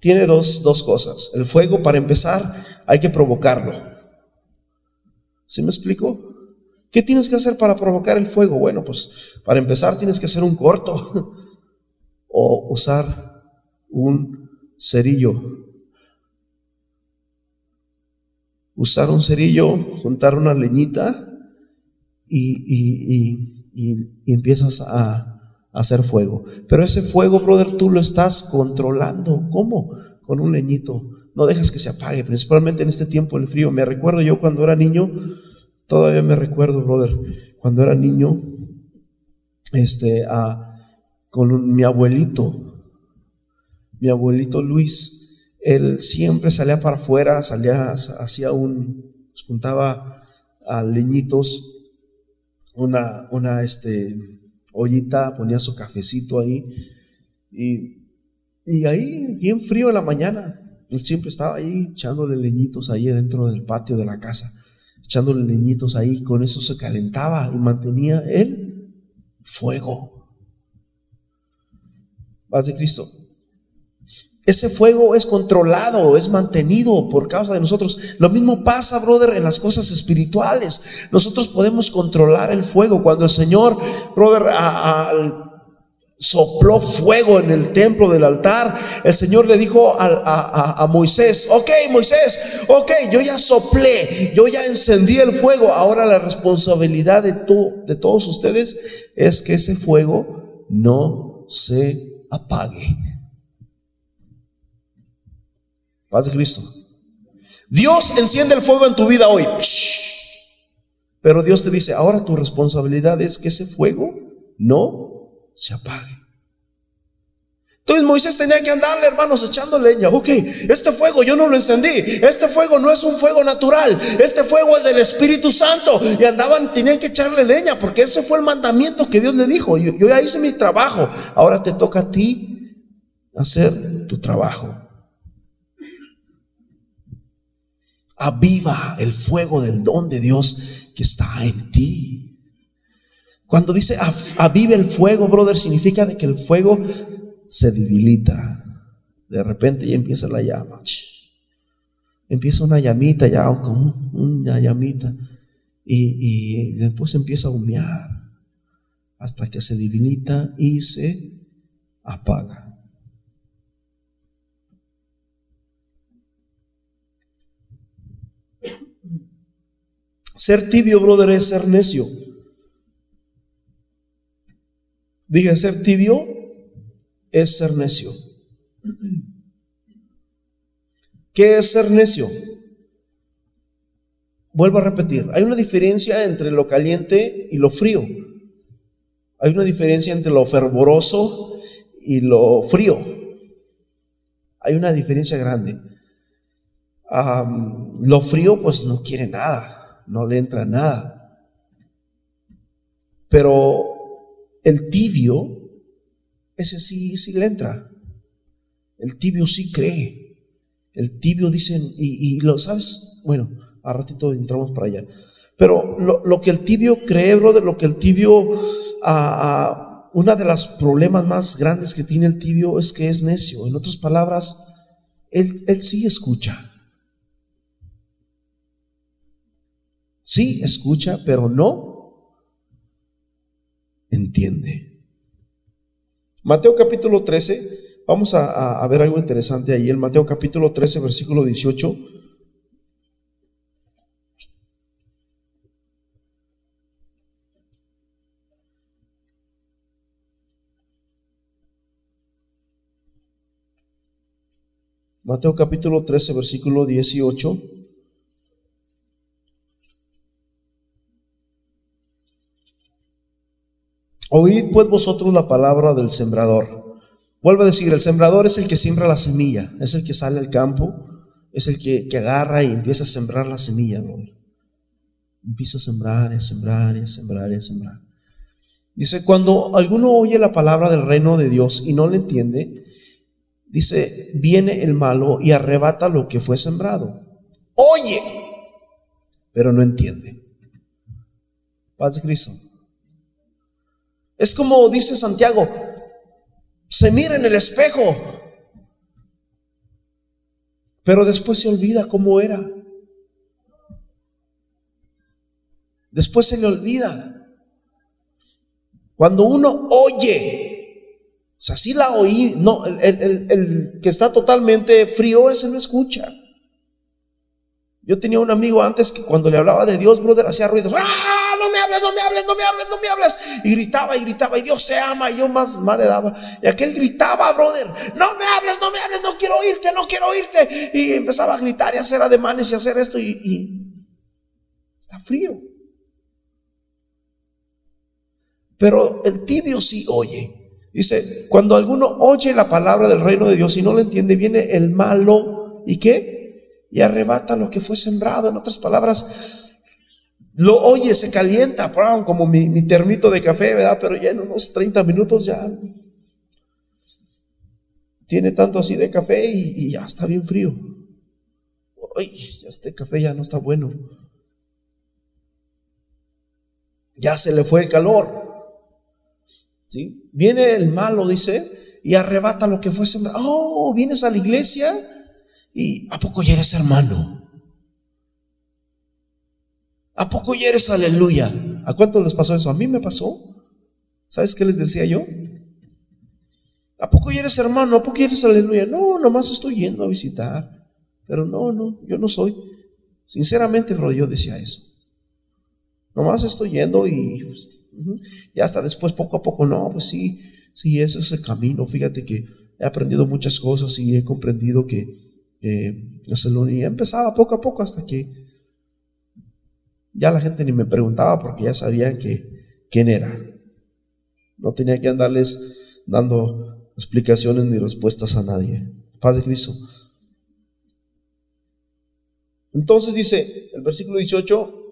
tiene dos, dos cosas. El fuego, para empezar, hay que provocarlo. ¿Sí me explico? ¿Qué tienes que hacer para provocar el fuego? Bueno, pues para empezar tienes que hacer un corto o usar un cerillo. Usar un cerillo, juntar una leñita y, y empiezas a, a hacer fuego. Pero ese fuego, brother, tú lo estás controlando. ¿Cómo? Con un leñito no dejes que se apague, principalmente en este tiempo del frío. Me recuerdo yo cuando era niño, todavía me recuerdo, brother, cuando era niño, este, con mi abuelito, mi abuelito Luis, él siempre salía para afuera, salía, hacía un, juntaba a leñitos, una, una, este, ollita, ponía su cafecito ahí, y, y ahí, bien frío en la mañana, él siempre estaba ahí echándole leñitos ahí dentro del patio de la casa, echándole leñitos ahí, con eso se calentaba y mantenía el fuego. Paz de Cristo. Ese fuego es controlado, es mantenido por causa de nosotros. Lo mismo pasa, brother, en las cosas espirituales. Nosotros podemos controlar el fuego. Cuando el Señor, brother, sopló fuego en el templo del altar, el Señor le dijo a, Moisés, ok Moisés, ok, yo ya soplé, yo ya encendí el fuego, ahora la responsabilidad de, de todos ustedes es que ese fuego no se apague. Paz de Cristo. Dios enciende el fuego en tu vida hoy. Pero Dios te dice, ahora tu responsabilidad es que ese fuego no se apague. Entonces Moisés tenía que andarle, hermanos, echando leña. Ok, este fuego yo no lo encendí. Este fuego no es un fuego natural. Este fuego es del Espíritu Santo. Y andaban, tenían que echarle leña porque ese fue el mandamiento que Dios le dijo. Yo, yo ya hice mi trabajo. Ahora te toca a ti hacer tu trabajo. Aviva el fuego del don de Dios que está en ti. Cuando dice aviva el fuego, brother, significa de que el fuego se debilita. De repente ya empieza la llama. Empieza una llamita ya, como una llamita. Y, después empieza a humear hasta que se debilita y se apaga. Ser tibio, brother, es ser necio. Dije, ser tibio es ser necio. ¿Qué es ser necio? Vuelvo a repetir, hay una diferencia entre lo caliente y lo frío. Hay una diferencia entre lo fervoroso y lo frío. Hay una diferencia grande. lo frío pues no quiere nada, no le entra nada. Pero el tibio ese sí, sí le entra. El tibio sí cree. El tibio dice, y, lo sabes, bueno, a ratito entramos para allá. Pero lo, que el tibio cree, brother, lo que el tibio, a, una de los problemas más grandes que tiene el tibio es que es necio. En otras palabras, él, él sí escucha. Sí escucha, pero no entiende. Mateo capítulo 13, vamos a, ver algo interesante ahí. En Mateo capítulo 13, versículo 18. Mateo capítulo 13, versículo 18. Oíd pues vosotros la palabra del sembrador. Vuelvo a decir, el sembrador es el que siembra la semilla, es el que sale al campo, es el que, agarra y empieza a sembrar la semilla, Empieza a sembrar a sembrar a sembrar a sembrar. Dice, cuando alguno oye la palabra del reino de Dios y no le entiende, dice, viene el malo y arrebata lo que fue sembrado. Oye, pero no entiende. Paz de Cristo. Es como dice Santiago, se mira en el espejo, pero después se olvida cómo era. Después se le olvida. Cuando uno oye, o sea, si la oí, no, el, el que está totalmente frío, ese no escucha. Yo tenía un amigo antes que cuando le hablaba de Dios, brother, hacía ruidos. ¡Ah! No me hables, no me hables, no me hables, no me hables. Y gritaba y gritaba, y Dios te ama. Y yo más mal le daba. Y aquel gritaba, brother, no me hables, no me hables, no quiero oírte, no quiero oírte. Y empezaba a gritar y a hacer ademanes y a hacer esto. Y, está frío. Pero el tibio sí oye. Dice, cuando alguno oye la palabra del reino de Dios y no lo entiende, viene el malo y qué? Y arrebata lo que fue sembrado. En otras palabras, lo oye, se calienta, como mi, termito de café, ¿verdad? Pero ya en unos 30 minutos ya tiene tanto así de café y, ya está bien frío. Ay, este café ya no está bueno. Ya se le fue el calor. ¿Sí? Viene el malo, dice, y arrebata lo que fue sembrado. Oh, vienes a la iglesia y ¿a poco ya eres hermano? ¿A poco ya eres aleluya? ¿A cuánto les pasó eso? A mí me pasó. ¿Sabes qué les decía yo? ¿A poco ya eres hermano? ¿A poco ya eres aleluya? No, nomás estoy yendo a visitar. Pero no, no, yo no soy. Sinceramente, bro, yo decía eso. Nomás estoy yendo y, pues, y hasta después, poco a poco, no, pues sí, sí, ese es el camino. Fíjate que he aprendido muchas cosas y he comprendido que la aleluya empezaba poco a poco hasta que ya la gente ni me preguntaba porque ya sabían que quién era. No tenía que andarles dando explicaciones ni respuestas a nadie. Padre Cristo. Entonces dice el versículo 18,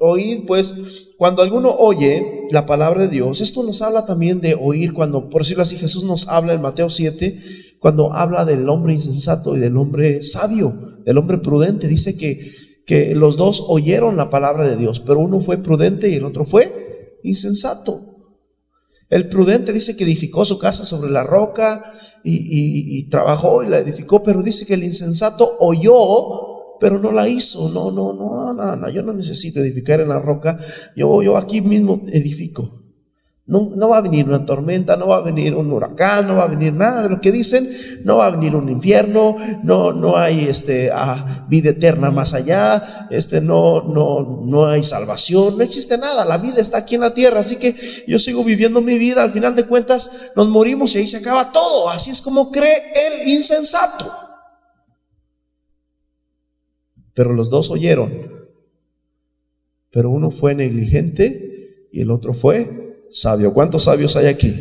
Oír, pues, cuando alguno oye la palabra de Dios, esto nos habla también de oír cuando, por decirlo así, Jesús nos habla en Mateo 7, cuando habla del hombre insensato y del hombre sabio, del hombre prudente. Dice que, que los dos oyeron la palabra de Dios, pero uno fue prudente y el otro fue insensato. El prudente dice que edificó su casa sobre la roca y, y trabajó y la edificó, pero dice que el insensato oyó pero no la hizo. No, no, no, no, no, yo no necesito edificar en la roca. Yo, yo aquí mismo edifico. No, va a venir una tormenta, no va a venir un huracán, no va a venir nada de lo que dicen, no va a venir un infierno, no, no hay este, ah, vida eterna más allá, este, no, no, no hay salvación, no existe nada, la vida está aquí en la tierra, así que yo sigo viviendo mi vida, al final de cuentas nos morimos y ahí se acaba todo, así es como cree el insensato. Pero los dos oyeron. Pero uno fue negligente y el otro fue sabio. ¿Cuántos sabios hay aquí?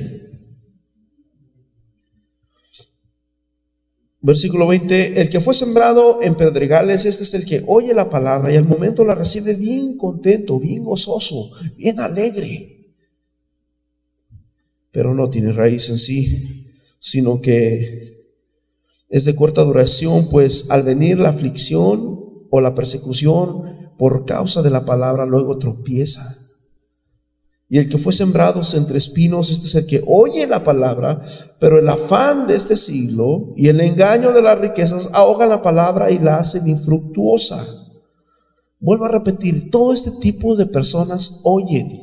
Versículo 20, el que fue sembrado en pedregales, este es el que oye la palabra y al momento la recibe bien contento, bien gozoso, bien alegre. Pero no tiene raíz en sí, sino que es de corta duración, pues al venir la aflicción o la persecución por causa de la palabra luego tropieza. Y el que fue sembrado entre espinos, este es el que oye la palabra, pero el afán de este siglo y el engaño de las riquezas ahoga la palabra y la hace infructuosa. Vuelvo a repetir, todo este tipo de personas oyen,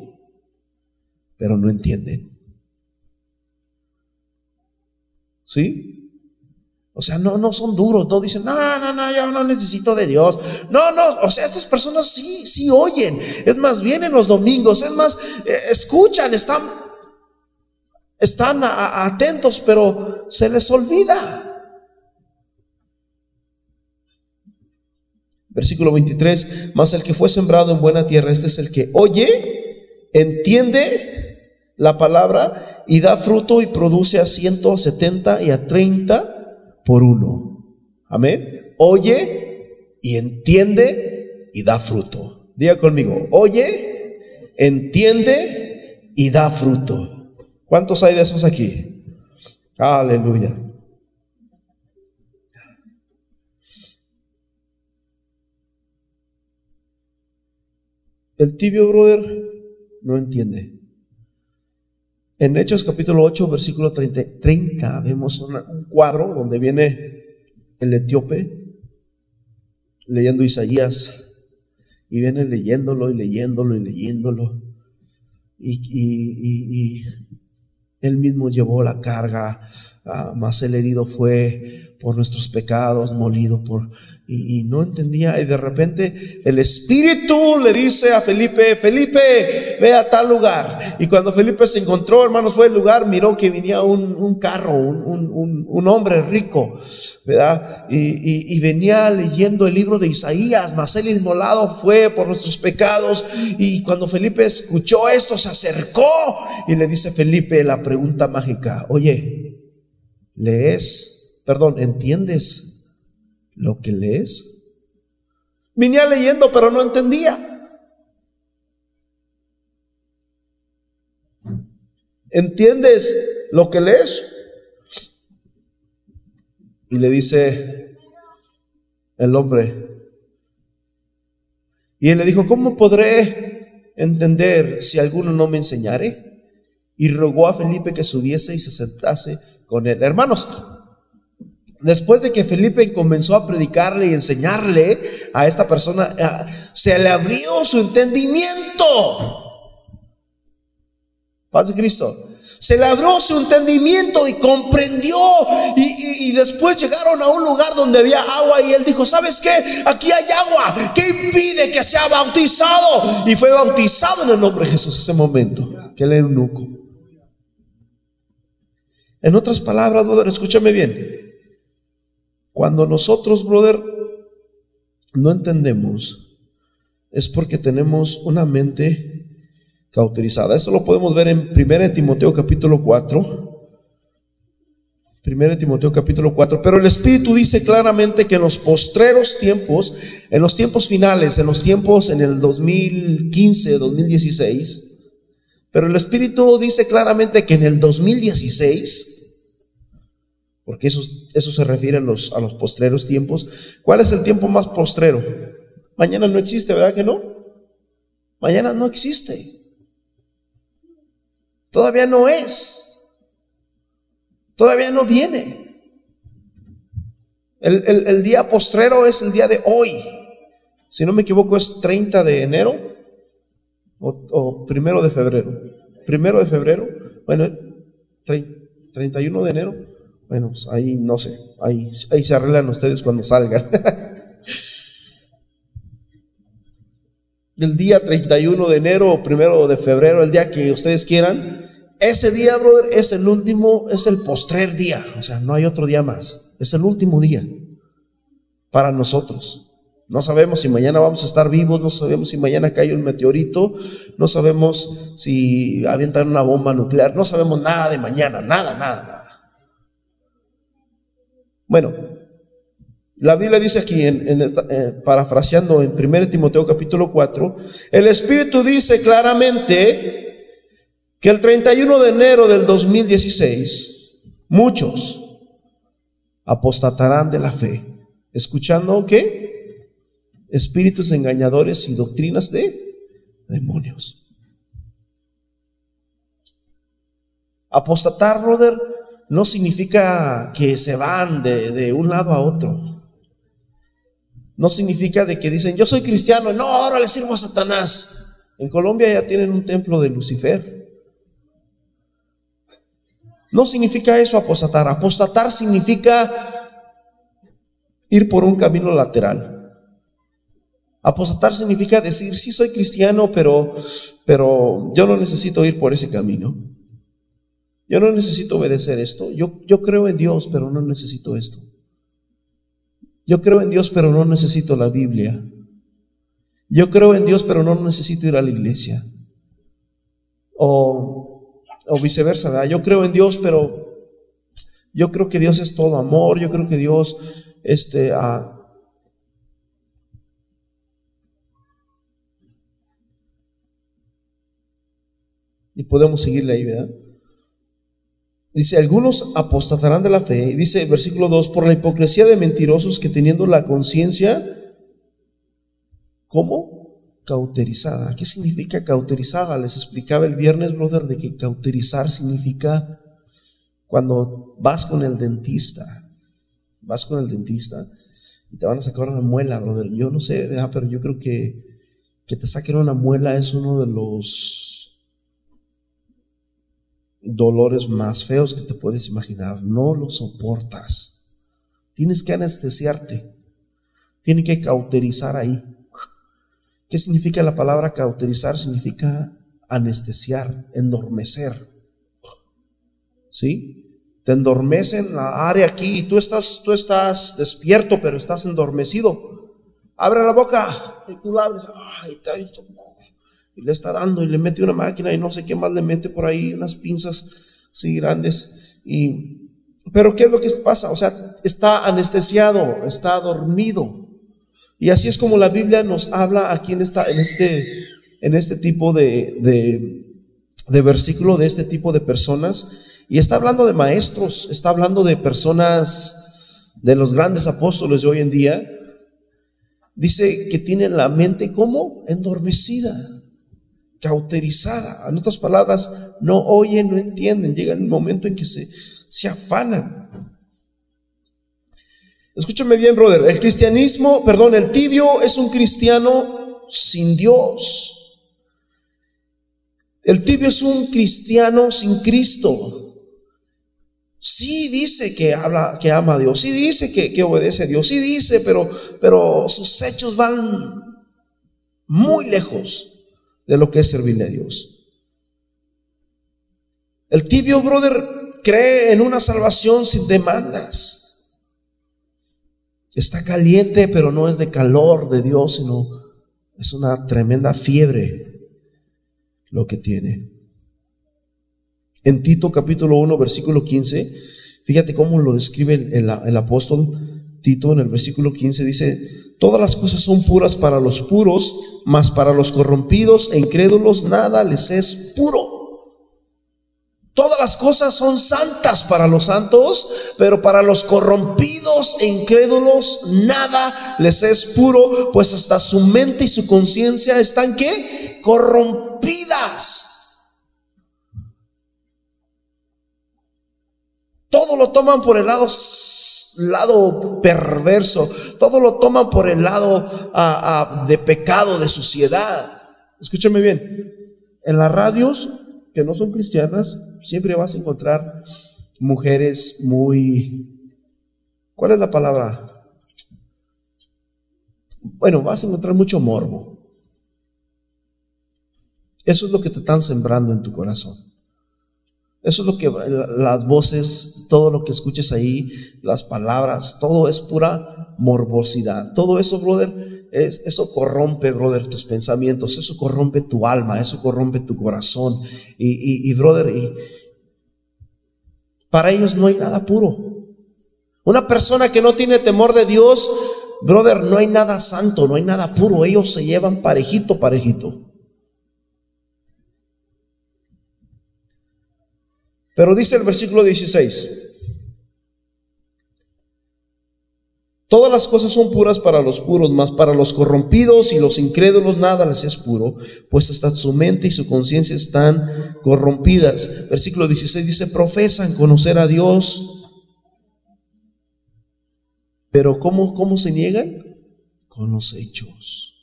pero no entienden. ¿Sí? O sea, no, no son duros, no dicen, no, no, no, yo no necesito de Dios. No, no, o sea, estas personas sí, sí oyen. Es más, vienen los domingos, es más, eh, escuchan, están, están atentos, pero se les olvida. Versículo 23, más el que fue sembrado en buena tierra, este es el que oye, entiende la palabra y da fruto y produce a 170 y a 30 por uno. Amén. Oye y entiende y da fruto. Diga conmigo, oye, entiende y da fruto. ¿Cuántos hay de esos aquí? Aleluya. El tibio brother no entiende. En Hechos capítulo 8, versículo 30, vemos un cuadro donde viene el etíope leyendo Isaías y viene leyéndolo y leyéndolo y leyéndolo. Y, él mismo llevó la carga ah, más el herido fue por nuestros pecados, molido por... Y, no entendía. Y de repente el Espíritu le dice a Felipe, Felipe, ve a tal lugar. Y cuando Felipe se encontró, hermanos, fue el lugar, miró que venía un, carro, un, un, un, hombre rico, ¿verdad? Y, venía leyendo el libro de Isaías, mas el inmolado fue por nuestros pecados. Y cuando Felipe escuchó esto, se acercó y le dice Felipe la pregunta mágica, oye, ¿lees? Perdón, ¿entiendes lo que lees? Venía leyendo, pero no entendía. ¿Entiendes lo que lees? Y le dice el hombre. Y él le dijo, ¿cómo podré entender si alguno no me enseñare? Y rogó a Felipe que subiese y se sentase con él. Hermanos, Después de que Felipe comenzó a predicarle y enseñarle a esta persona, eh, se le abrió su entendimiento. Paz de Cristo. Se le abrió su entendimiento y comprendió. Y, después llegaron a un lugar donde había agua y él dijo, ¿sabes qué? Aquí hay agua. ¿Qué impide que sea bautizado? Y fue bautizado en el nombre de Jesús ese momento. Que era eunuco. En otras palabras, brother, escúchame bien. Cuando nosotros, brother, no entendemos, es porque tenemos una mente cauterizada. Esto lo podemos ver en 1 Timoteo capítulo 4. 1 Timoteo capítulo 4. Pero el Espíritu dice claramente que en los postreros tiempos, en los tiempos finales, en los tiempos en el 2015, 2016, pero el Espíritu dice claramente que en el 2016 porque eso, se refiere a los, postreros tiempos. ¿Cuál es el tiempo más postrero? Mañana no existe, ¿verdad que no? Mañana no existe. Todavía no es. Todavía no viene. El, el, día postrero es el día de hoy. Si no me equivoco es 30 de enero o, primero de febrero. Primero de febrero, bueno, 31 de enero. Bueno, pues ahí no sé, ahí, ahí se arreglan ustedes cuando salgan. el día 31 de enero o primero de febrero, el día que ustedes quieran, ese día, brother, es el último, es el postrer día. O sea, no hay otro día más. Es el último día para nosotros. No sabemos si mañana vamos a estar vivos, no sabemos si mañana cae un meteorito, no sabemos si avientan una bomba nuclear, no sabemos nada de mañana, nada, nada, nada. Bueno, la Biblia dice aquí, en, eh, parafraseando en 1 Timoteo capítulo 4, el Espíritu dice claramente que el 31 de enero del 2016, muchos apostatarán de la fe, escuchando qué? Espíritus engañadores y doctrinas de demonios. Apostatar, brother, no significa que se van de, un lado a otro. No significa de que dicen, yo soy cristiano, no, ahora le sirvo a Satanás. En Colombia ya tienen un templo de Lucifer. No significa eso apostatar. Apostatar significa ir por un camino lateral. Apostatar significa decir, sí soy cristiano, pero, pero yo no necesito ir por ese camino. Yo no necesito obedecer esto. Yo, yo creo en Dios, pero no necesito esto. Yo creo en Dios, pero no necesito la Biblia. Yo creo en Dios, pero no necesito ir a la iglesia. O, o viceversa, ¿verdad? Yo creo en Dios, pero yo creo que Dios es todo amor. Yo creo que Dios, este, y podemos seguirle ahí, ¿verdad? Dice, algunos apostatarán de la fe. Y dice, versículo 2, por la hipocresía de mentirosos que teniendo la conciencia, ¿cómo? Cauterizada. ¿Qué significa cauterizada? Les explicaba el viernes, brother, de que cauterizar significa cuando vas con el dentista, vas con el dentista y te van a sacar una muela, brother. Yo no sé, pero yo creo que que te saquen una muela es uno de los dolores más feos que te puedes imaginar. No lo soportas. Tienes que anestesiarte. Tienes que cauterizar ahí. ¿Qué significa la palabra cauterizar? Significa anestesiar, endormecer. ¿Sí? Te endormecen la área aquí y tú estás, tú estás despierto, pero estás endormecido. Abre la boca y tú la abres. Y le está dando y le mete una máquina y no sé qué más le mete por ahí, unas pinzas así grandes. Y, pero ¿qué es lo que pasa? O sea, está anestesiado, está dormido. Y así es como la Biblia nos habla aquí en, esta, en, este, en este tipo de, de, de versículo, de este tipo de personas. Y está hablando de maestros, está hablando de personas, de los grandes apóstoles de hoy en día. Dice que tienen la mente como endormecida, cauterizada. En otras palabras, no oyen, no entienden. Llega el momento en que se, se afanan. Escúchame bien, brother. El cristianismo, perdón, el tibio es un cristiano sin Dios. El tibio es un cristiano sin Cristo. Sí dice que habla, que ama a Dios, sí dice que, que obedece a Dios, sí dice, pero, pero sus hechos van muy lejos de lo que es servirle a Dios. El tibio, brother, cree en una salvación sin demandas. Está caliente, pero no es de calor de Dios, sino es una tremenda fiebre lo que tiene. En Tito capítulo 1, versículo 15, fíjate cómo lo describe el, el, apóstol Tito en el versículo 15, dice, todas las cosas son puras para los puros, mas para los corrompidos e incrédulos nada les es puro. Todas las cosas son santas para los santos, pero para los corrompidos e incrédulos nada les es puro, pues hasta su mente y su conciencia están qué? Corrompidas. Todo lo toman por el lado, lado perverso, todo lo toman por el lado ah, ah, de pecado, de suciedad. Escúchame bien, en las radios que no son cristianas, siempre vas a encontrar mujeres muy... ¿Cuál es la palabra? Bueno, vas a encontrar mucho morbo. Eso es lo que te están sembrando en tu corazón. Eso es lo que las voces, todo lo que escuches ahí, las palabras, todo es pura morbosidad. Todo eso, brother, es, eso corrompe, brother, tus pensamientos, eso corrompe tu alma, eso corrompe tu corazón. Y, y brother, y, para ellos no hay nada puro. Una persona que no tiene temor de Dios, brother, no hay nada santo, no hay nada puro. Ellos se llevan parejito, parejito. Pero dice el versículo 16. Todas las cosas son puras para los puros, mas para los corrompidos y los incrédulos nada les es puro, pues hasta su mente y su conciencia están corrompidas. Versículo 16 dice, profesan conocer a Dios, pero ¿cómo, cómo se niegan? Con los hechos.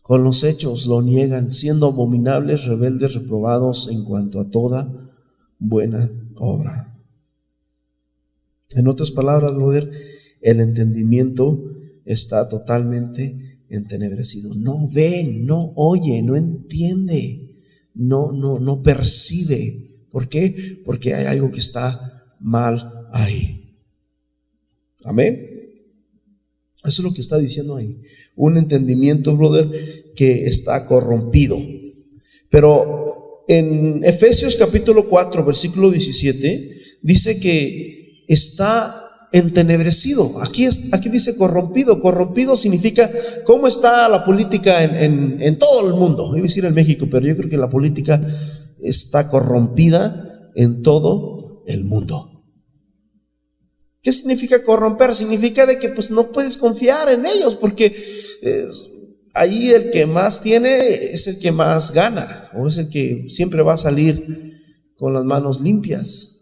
Con los hechos lo niegan, siendo abominables, rebeldes, reprobados en cuanto a toda buena obra. En otras palabras, brother, el entendimiento está totalmente entenebrecido. No ve, no oye, no entiende, no, no, no percibe. ¿Por qué? Porque hay algo que está mal ahí. Amén. Eso es lo que está diciendo ahí. Un entendimiento, brother, que está corrompido. Pero en Efesios capítulo 4, versículo 17, dice que está entenebrecido. Aquí, es, aquí dice corrompido. Corrompido significa cómo está la política en, todo el mundo. Iba a decir en México, pero yo creo que la política está corrompida en todo el mundo. ¿Qué significa corromper? Significa de que pues no puedes confiar en ellos porque ahí el que más tiene es el que más gana o es el que siempre va a salir con las manos limpias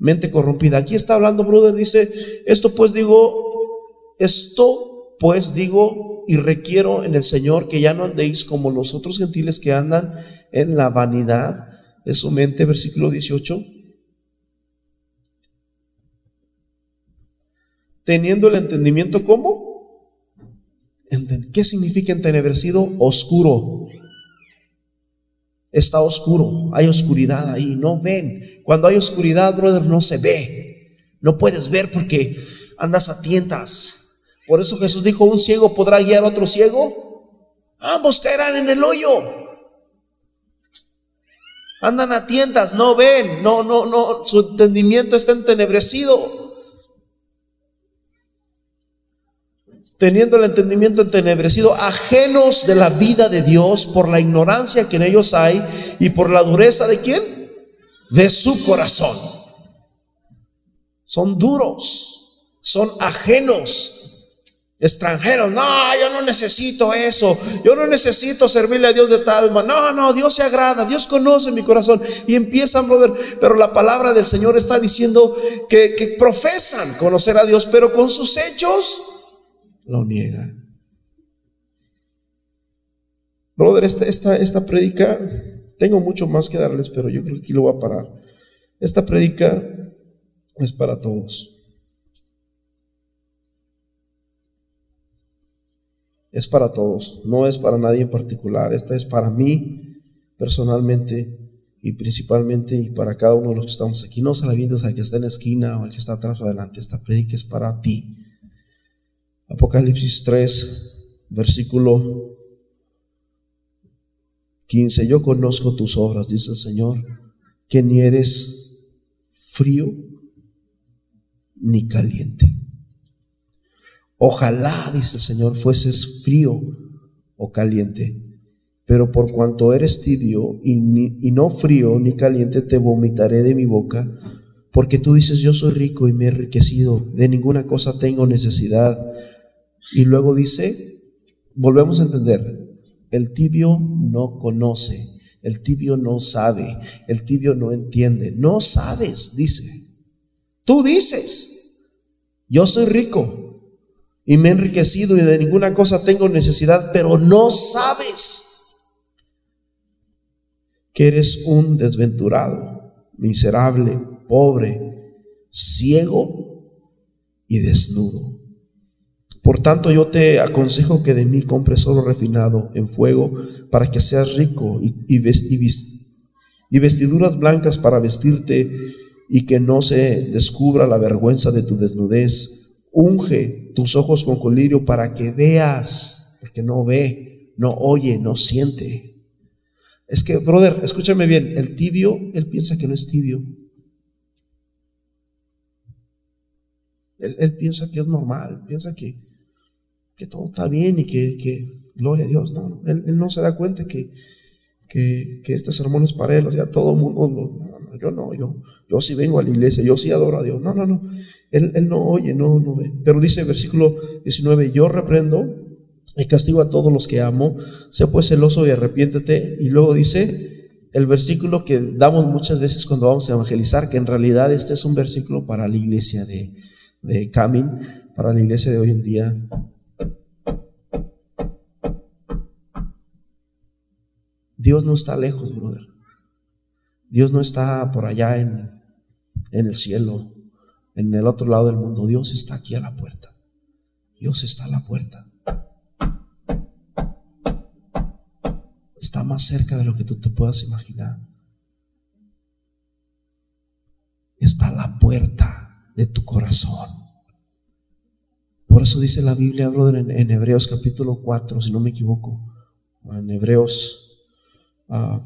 mente corrompida. Aquí está hablando, brother, dice, esto pues digo, esto Pues digo y requiero en el Señor que ya no andéis como los otros gentiles que andan en la vanidad de su mente, versículo 18. Teniendo el entendimiento como? ¿Qué significa entenebrecido? Oscuro. Está oscuro, hay oscuridad ahí, no ven. Cuando hay oscuridad, brother, no se ve. No puedes ver porque andas a tientas. Por eso Jesús dijo, un ciego podrá guiar a otro ciego. Ambos caerán en el hoyo. Andan a tientas, no ven, no, no, no, su entendimiento está entenebrecido. Teniendo el entendimiento entenebrecido, ajenos de la vida de Dios por la ignorancia que en ellos hay y por la dureza de quién? De su corazón. Son duros, son ajenos extranjeros. No, yo no necesito eso. Yo no necesito servirle a Dios de tal manera. No, no, Dios se agrada. Dios conoce mi corazón. Y empiezan, brother. Pero la palabra del Señor está diciendo que, que profesan conocer a Dios, pero con sus hechos lo niegan. Brother, esta, esta, esta predica, tengo mucho más que darles, pero yo creo que aquí lo voy a parar. Esta predica es para todos. es para todos, no es para nadie en particular. Esta es para mí personalmente y principalmente y para cada uno de los que estamos aquí. No se la vientes al que está en la esquina o al que está atrás o adelante. Esta predica es para ti. Apocalipsis 3, versículo 15. Yo conozco tus obras, dice el Señor, que ni eres frío ni caliente. Ojalá, dice el Señor, fueses frío o caliente. Pero por cuanto eres tibio y, y, no frío ni caliente, te vomitaré de mi boca. Porque tú dices, yo soy rico y me he enriquecido, de ninguna cosa tengo necesidad. Y luego dice, volvemos a entender, el tibio no conoce, el tibio no sabe, el tibio no entiende. No sabes, dice. Tú dices, yo soy rico, y me he enriquecido y de ninguna cosa tengo necesidad, pero no sabes que eres un desventurado, miserable, pobre, ciego y desnudo. Por tanto, yo te aconsejo que de mí compres oro refinado en fuego para que seas rico y, y, vestiduras blancas para vestirte y que no se descubra la vergüenza de tu desnudez unge tus ojos con colirio para que veas, porque no ve, no oye, no siente. Es que, brother, escúchame bien, el tibio, él piensa que no es tibio. Él, piensa que es normal, piensa que, que todo está bien y que, que gloria a Dios. No, él, no se da cuenta que, que, que este sermón es para él, o sea, todo el mundo, yo no, yo, yo sí vengo a la iglesia, yo sí adoro a Dios. No, no, no. Él, no oye, no, no ve. Pero dice el versículo 19, yo reprendo y castigo a todos los que amo, sé pues celoso y arrepiéntete. Y luego dice el versículo que damos muchas veces cuando vamos a evangelizar, que en realidad este es un versículo para la iglesia de, de Camin, para la iglesia de hoy en día. Dios no está lejos, brother. Dios no está por allá en, en el cielo, en el otro lado del mundo. Dios está aquí a la puerta. Dios está a la puerta. Está más cerca de lo que tú te puedas imaginar. Está a la puerta de tu corazón. Por eso dice la Biblia, brother, en, Hebreos capítulo 4, si no me equivoco, en Hebreos uh,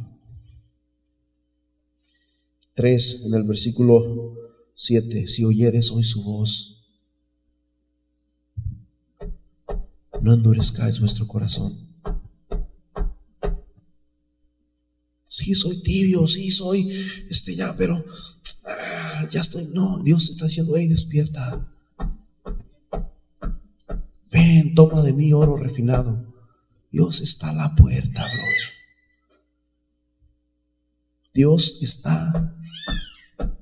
3, en el versículo 7, si oyeres hoy su voz, no endurezcáis vuestro corazón. Sí, soy tibio, sí, soy, este ya, pero ah, ya estoy, no, Dios está diciendo, hey, despierta. Ven, toma de mí oro refinado. Dios está a la puerta, brother. Dios está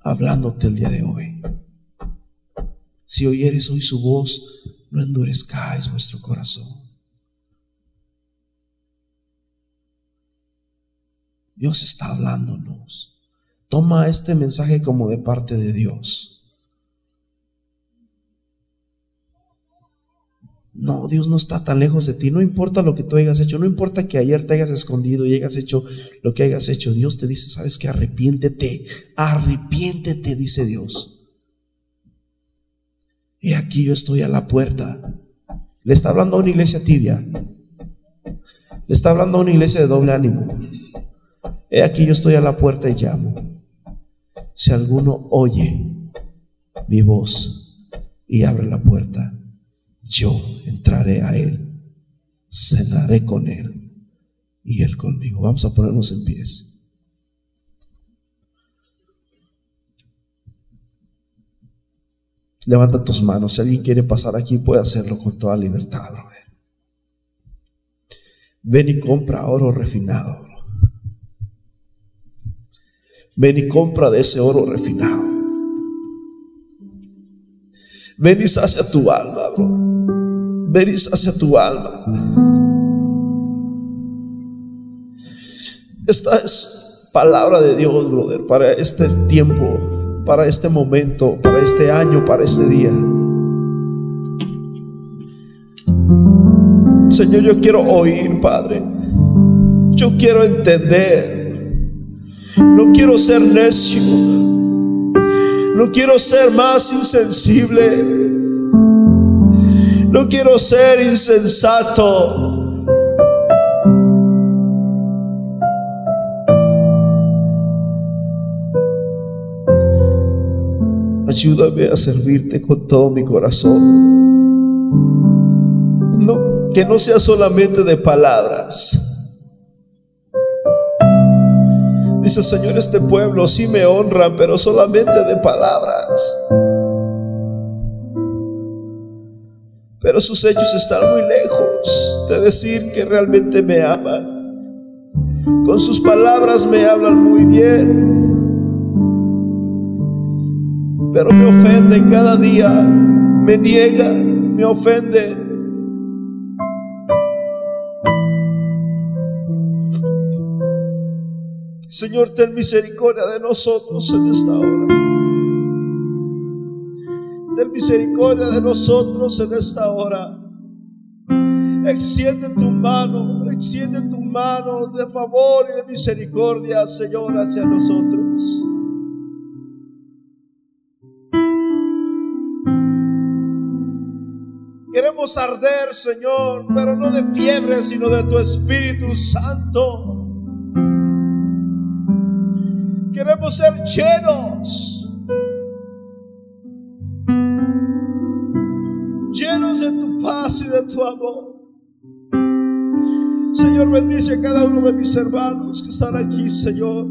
hablándote el día de hoy. Si oyeres hoy su voz, no endurezcáis vuestro corazón. Dios está hablándonos. Toma este mensaje como de parte de Dios. No, Dios no está tan lejos de ti. No importa lo que tú hayas hecho. No importa que ayer te hayas escondido y hayas hecho lo que hayas hecho. Dios te dice, sabes que arrepiéntete. Arrepiéntete, dice Dios. Y aquí yo estoy a la puerta. Le está hablando a una iglesia tibia. Le está hablando a una iglesia de doble ánimo. He aquí yo estoy a la puerta y llamo. Si alguno oye mi voz y abre la puerta, yo entraré a él, cenaré con él y él conmigo. Vamos a ponernos en pies. Levanta tus manos. Si alguien quiere pasar aquí, puede hacerlo con toda libertad, Ven y compra oro refinado. Ven y compra de ese oro refinado. Ven y sacia tu alma, bro. Ven y sacia tu alma. Esta es palabra de Dios, brother, para este tiempo para este momento, para este año, para este día. Señor, yo quiero oír, Padre. Yo quiero entender. No quiero ser necio. No quiero ser más insensible. No quiero ser insensato. Ayúdame a servirte con todo mi corazón. Que no sea solamente de palabras. Dice Señor, este pueblo sí me honra, pero solamente de palabras. Pero sus hechos están muy lejos de decir que realmente me aman. Con sus palabras me hablan muy bien, pero me ofende cada día, me niega, me ofende. Señor, ten misericordia de nosotros en esta hora. Ten misericordia de nosotros en esta hora. Extiende tu mano, extiende tu mano de favor y de misericordia, Señor, hacia nosotros. Queremos arder, Señor, pero no de fiebre, sino de tu Espíritu Santo. Queremos ser llenos. De tu amor. Señor, bendice a cada uno de mis hermanos que están aquí, Señor.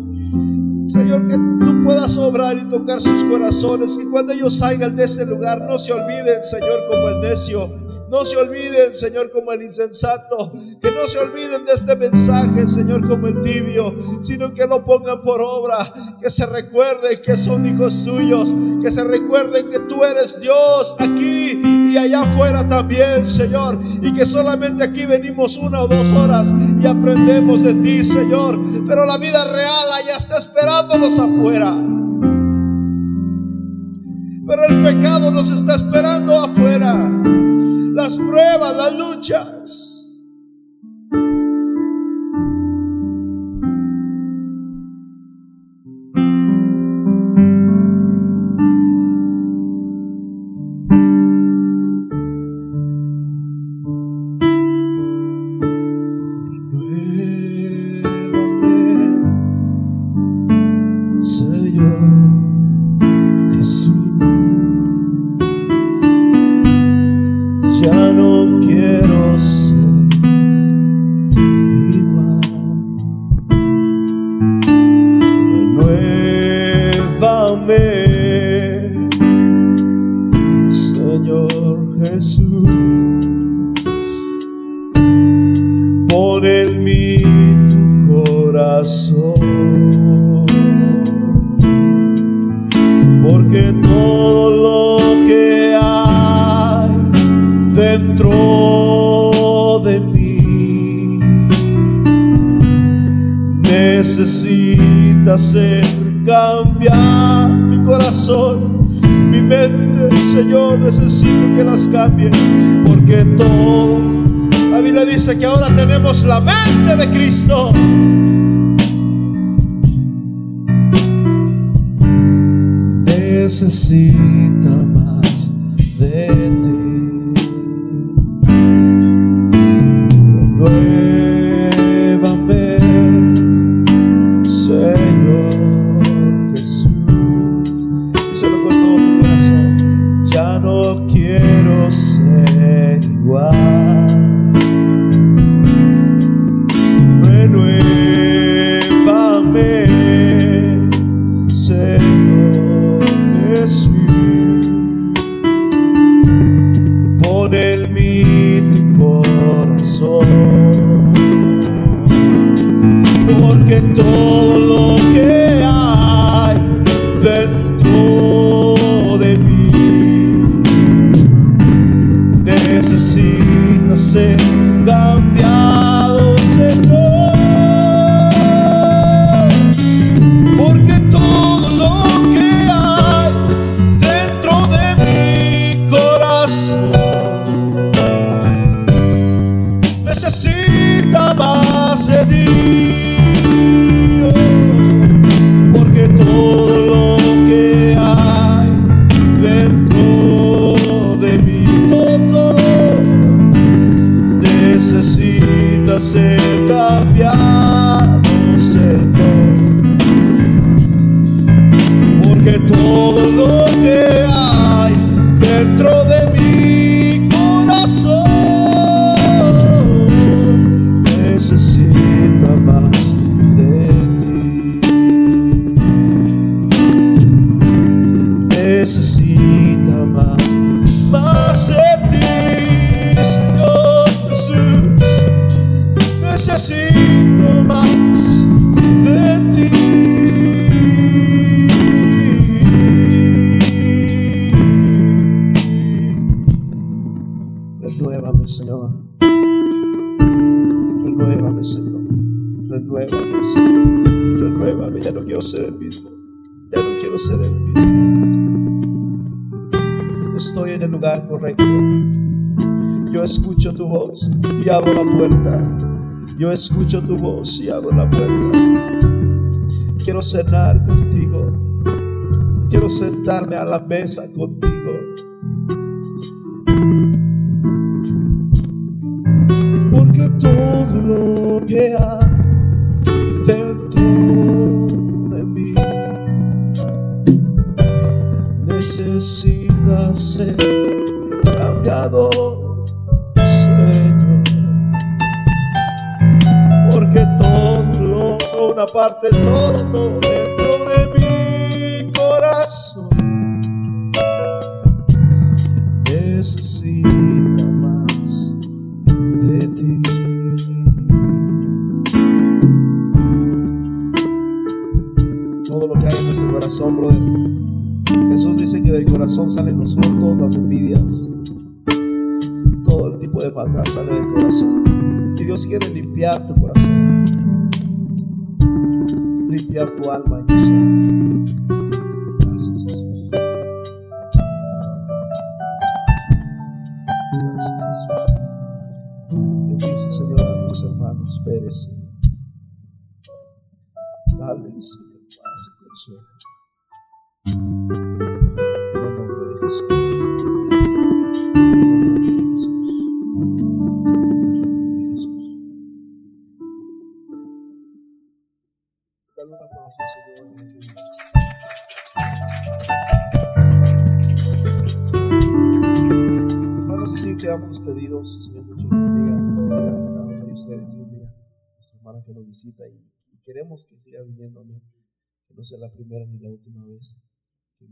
Señor, que tú puedas obrar y tocar sus corazones. Y cuando ellos salgan de este lugar, no se olviden, Señor, como el necio. No se olviden, Señor, como el insensato. Que no se olviden de este mensaje, Señor, como el tibio. Sino que lo pongan por obra. Que se recuerden que son hijos suyos. Que se recuerden que tú eres Dios aquí y allá afuera también, Señor. Y que solamente aquí venimos una o dos horas y aprendemos de ti, Señor. Pero la vida real allá está esperándonos afuera. Pero el pecado nos está esperando afuera. Las pruebas, las luchas. la mente de Cristo. escucho tu voz y abro la puerta. Quiero cenar contigo. Quiero sentarme a la mesa contigo. Porque todo lo que hay parte todo. viniendo, amén. Que no sea la primera ni la última vez que.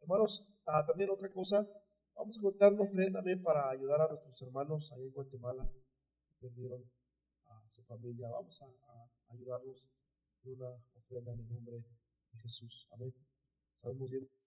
Hermanos, ah, también otra cosa, vamos a contarnos también para ayudar a nuestros hermanos allá en Guatemala que perdieron a su familia. Vamos a, ayudarlos con una ofrenda en el nombre de Jesús. Amén. Sabemos bien.